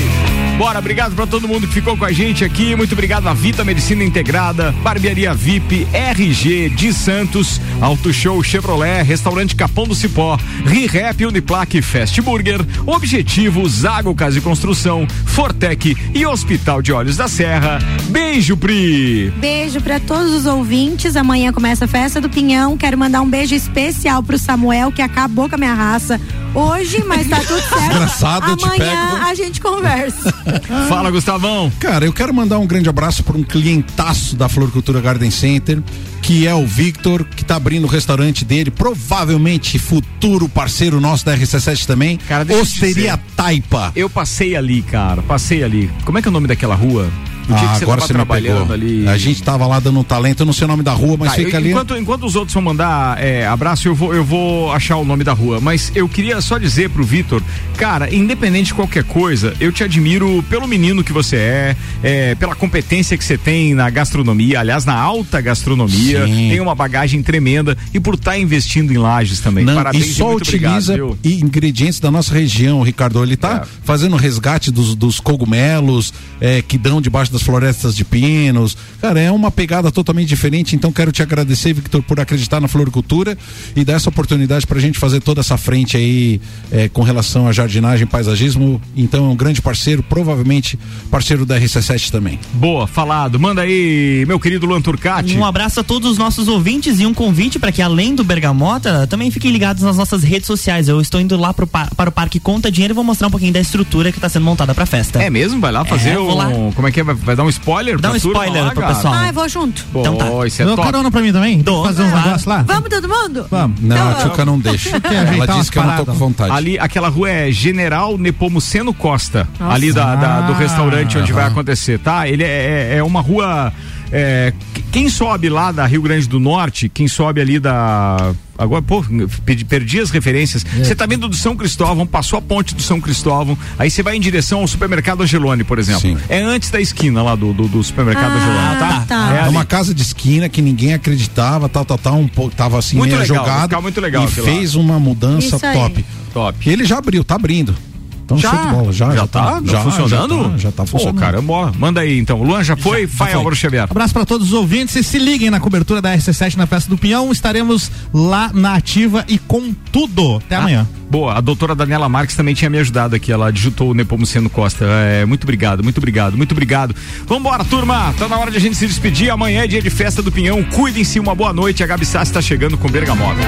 Bora, obrigado pra todo mundo que ficou com a gente aqui. Muito obrigado à Vita Medicina Integrada, Barbearia VIP, RG de Santos, Auto Show Chevrolet, Restaurante Capão do Cipó, ReHap Uniplaque Fast Burger, Objetivo, Zago Casa e Construção, Fortec e Hospital de Olhos da Serra. Beijo, Pri! Beijo pra todos os ouvintes. Amanhã começa a festa do Pinhão. Quero mandar um beijo especial pro Samuel, que acabou com a minha raça hoje, mas tá tudo certo. Te Amanhã a gente conversa. Fala, Gustavão. Cara, eu quero mandar um grande abraço para um clientaço da Floricultura Garden Center, que é o Victor, que tá abrindo o restaurante dele, provavelmente futuro parceiro nosso da RC7 também. Cara, Osteria. Taipa. Eu passei ali, cara, passei ali. Como é que é o nome daquela rua? O Ah, que agora tava você me trabalhando pegou. ali. A gente tava lá dando um talento, eu não sei o nome da rua, mas Tá, fica eu- ali. Enquanto, enquanto os outros vão mandar é, abraço, eu vou, eu vou achar o nome da rua. Mas eu queria só dizer pro Vitor, cara, independente de qualquer coisa, eu te admiro pelo menino que você é, é, pela competência que você tem na gastronomia, aliás, na alta gastronomia, Sim. tem uma bagagem tremenda e por estar investindo em lajes também. Não, Parabéns e só muito utiliza obrigado, ingredientes da nossa região, Ricardo. Ele tá É. fazendo resgate dos, dos cogumelos é, que dão debaixo das florestas de pinos. Cara, é uma pegada totalmente diferente. Então quero te agradecer, Victor, por acreditar na floricultura e dar essa oportunidade pra gente fazer toda essa frente aí é, com relação à jardinagem, paisagismo. Então é um grande parceiro, provavelmente parceiro da RC7 também. Boa, falado. Manda aí, meu querido Luan Turcati. Um abraço a todos os nossos ouvintes e um convite para que, além do Bergamota, também fiquem ligados nas nossas redes sociais. Eu estou indo lá pro par- para o Parque Conta Dinheiro e vou mostrar um pouquinho da estrutura que está sendo montada para a festa. É mesmo? Vai lá fazer É, lá. Como é que é? Vai, vai dar um spoiler? Dá um spoiler lá, pro cara? pessoal. Ah, eu vou junto. Pô, Então tá. isso é Dou top. carona pra mim também? Que fazer uns Ah. negócios lá? Vamos todo mundo? Vamos. Não, Então, a Tchuca não deixa. Ela disse que eu não tô com vontade. Ali, aquela rua é General Nepomuceno Costa, Nossa. ali da, da- do Ah, restaurante onde vai aham. acontecer, tá? Ele é, é- é uma rua. é, qu- quem sobe lá da Rio Grande do Norte, quem sobe ali da. Agora, pô, perdi, perdi as referências. Você tá vindo do São Cristóvão, passou a ponte do São Cristóvão, aí você vai em direção ao supermercado Angelone, por exemplo. Sim. É antes da esquina lá do, do, do supermercado Ah, Angelone, tá? tá. É, ali. uma casa de esquina que ninguém acreditava, tal, tal, tal, um pouco, tava assim Muito meio legal, jogado. muito legal e aquilo lá. fez uma mudança Isso aí. top. Top. E ele já abriu, tá abrindo. Então, Já? bola, já, já, já, tá, já funcionando? Já tá, já tá funcionando. Pô, caramba, manda aí então. Luan já foi, vai Álvaro Xavier. Abraço para todos os ouvintes e se liguem na cobertura da RC7 na Festa do Pinhão. Estaremos lá na ativa e com tudo. Até amanhã. Boa, a doutora Daniela Marques também tinha me ajudado aqui, ela digitou o Nepomuceno Costa. É, muito obrigado, muito obrigado, muito obrigado. Vambora, turma, tá na hora de a gente se despedir. Amanhã é dia de festa do Pinhão. Cuidem-se, uma boa noite. A Gabi Sassi tá chegando com Bergamota.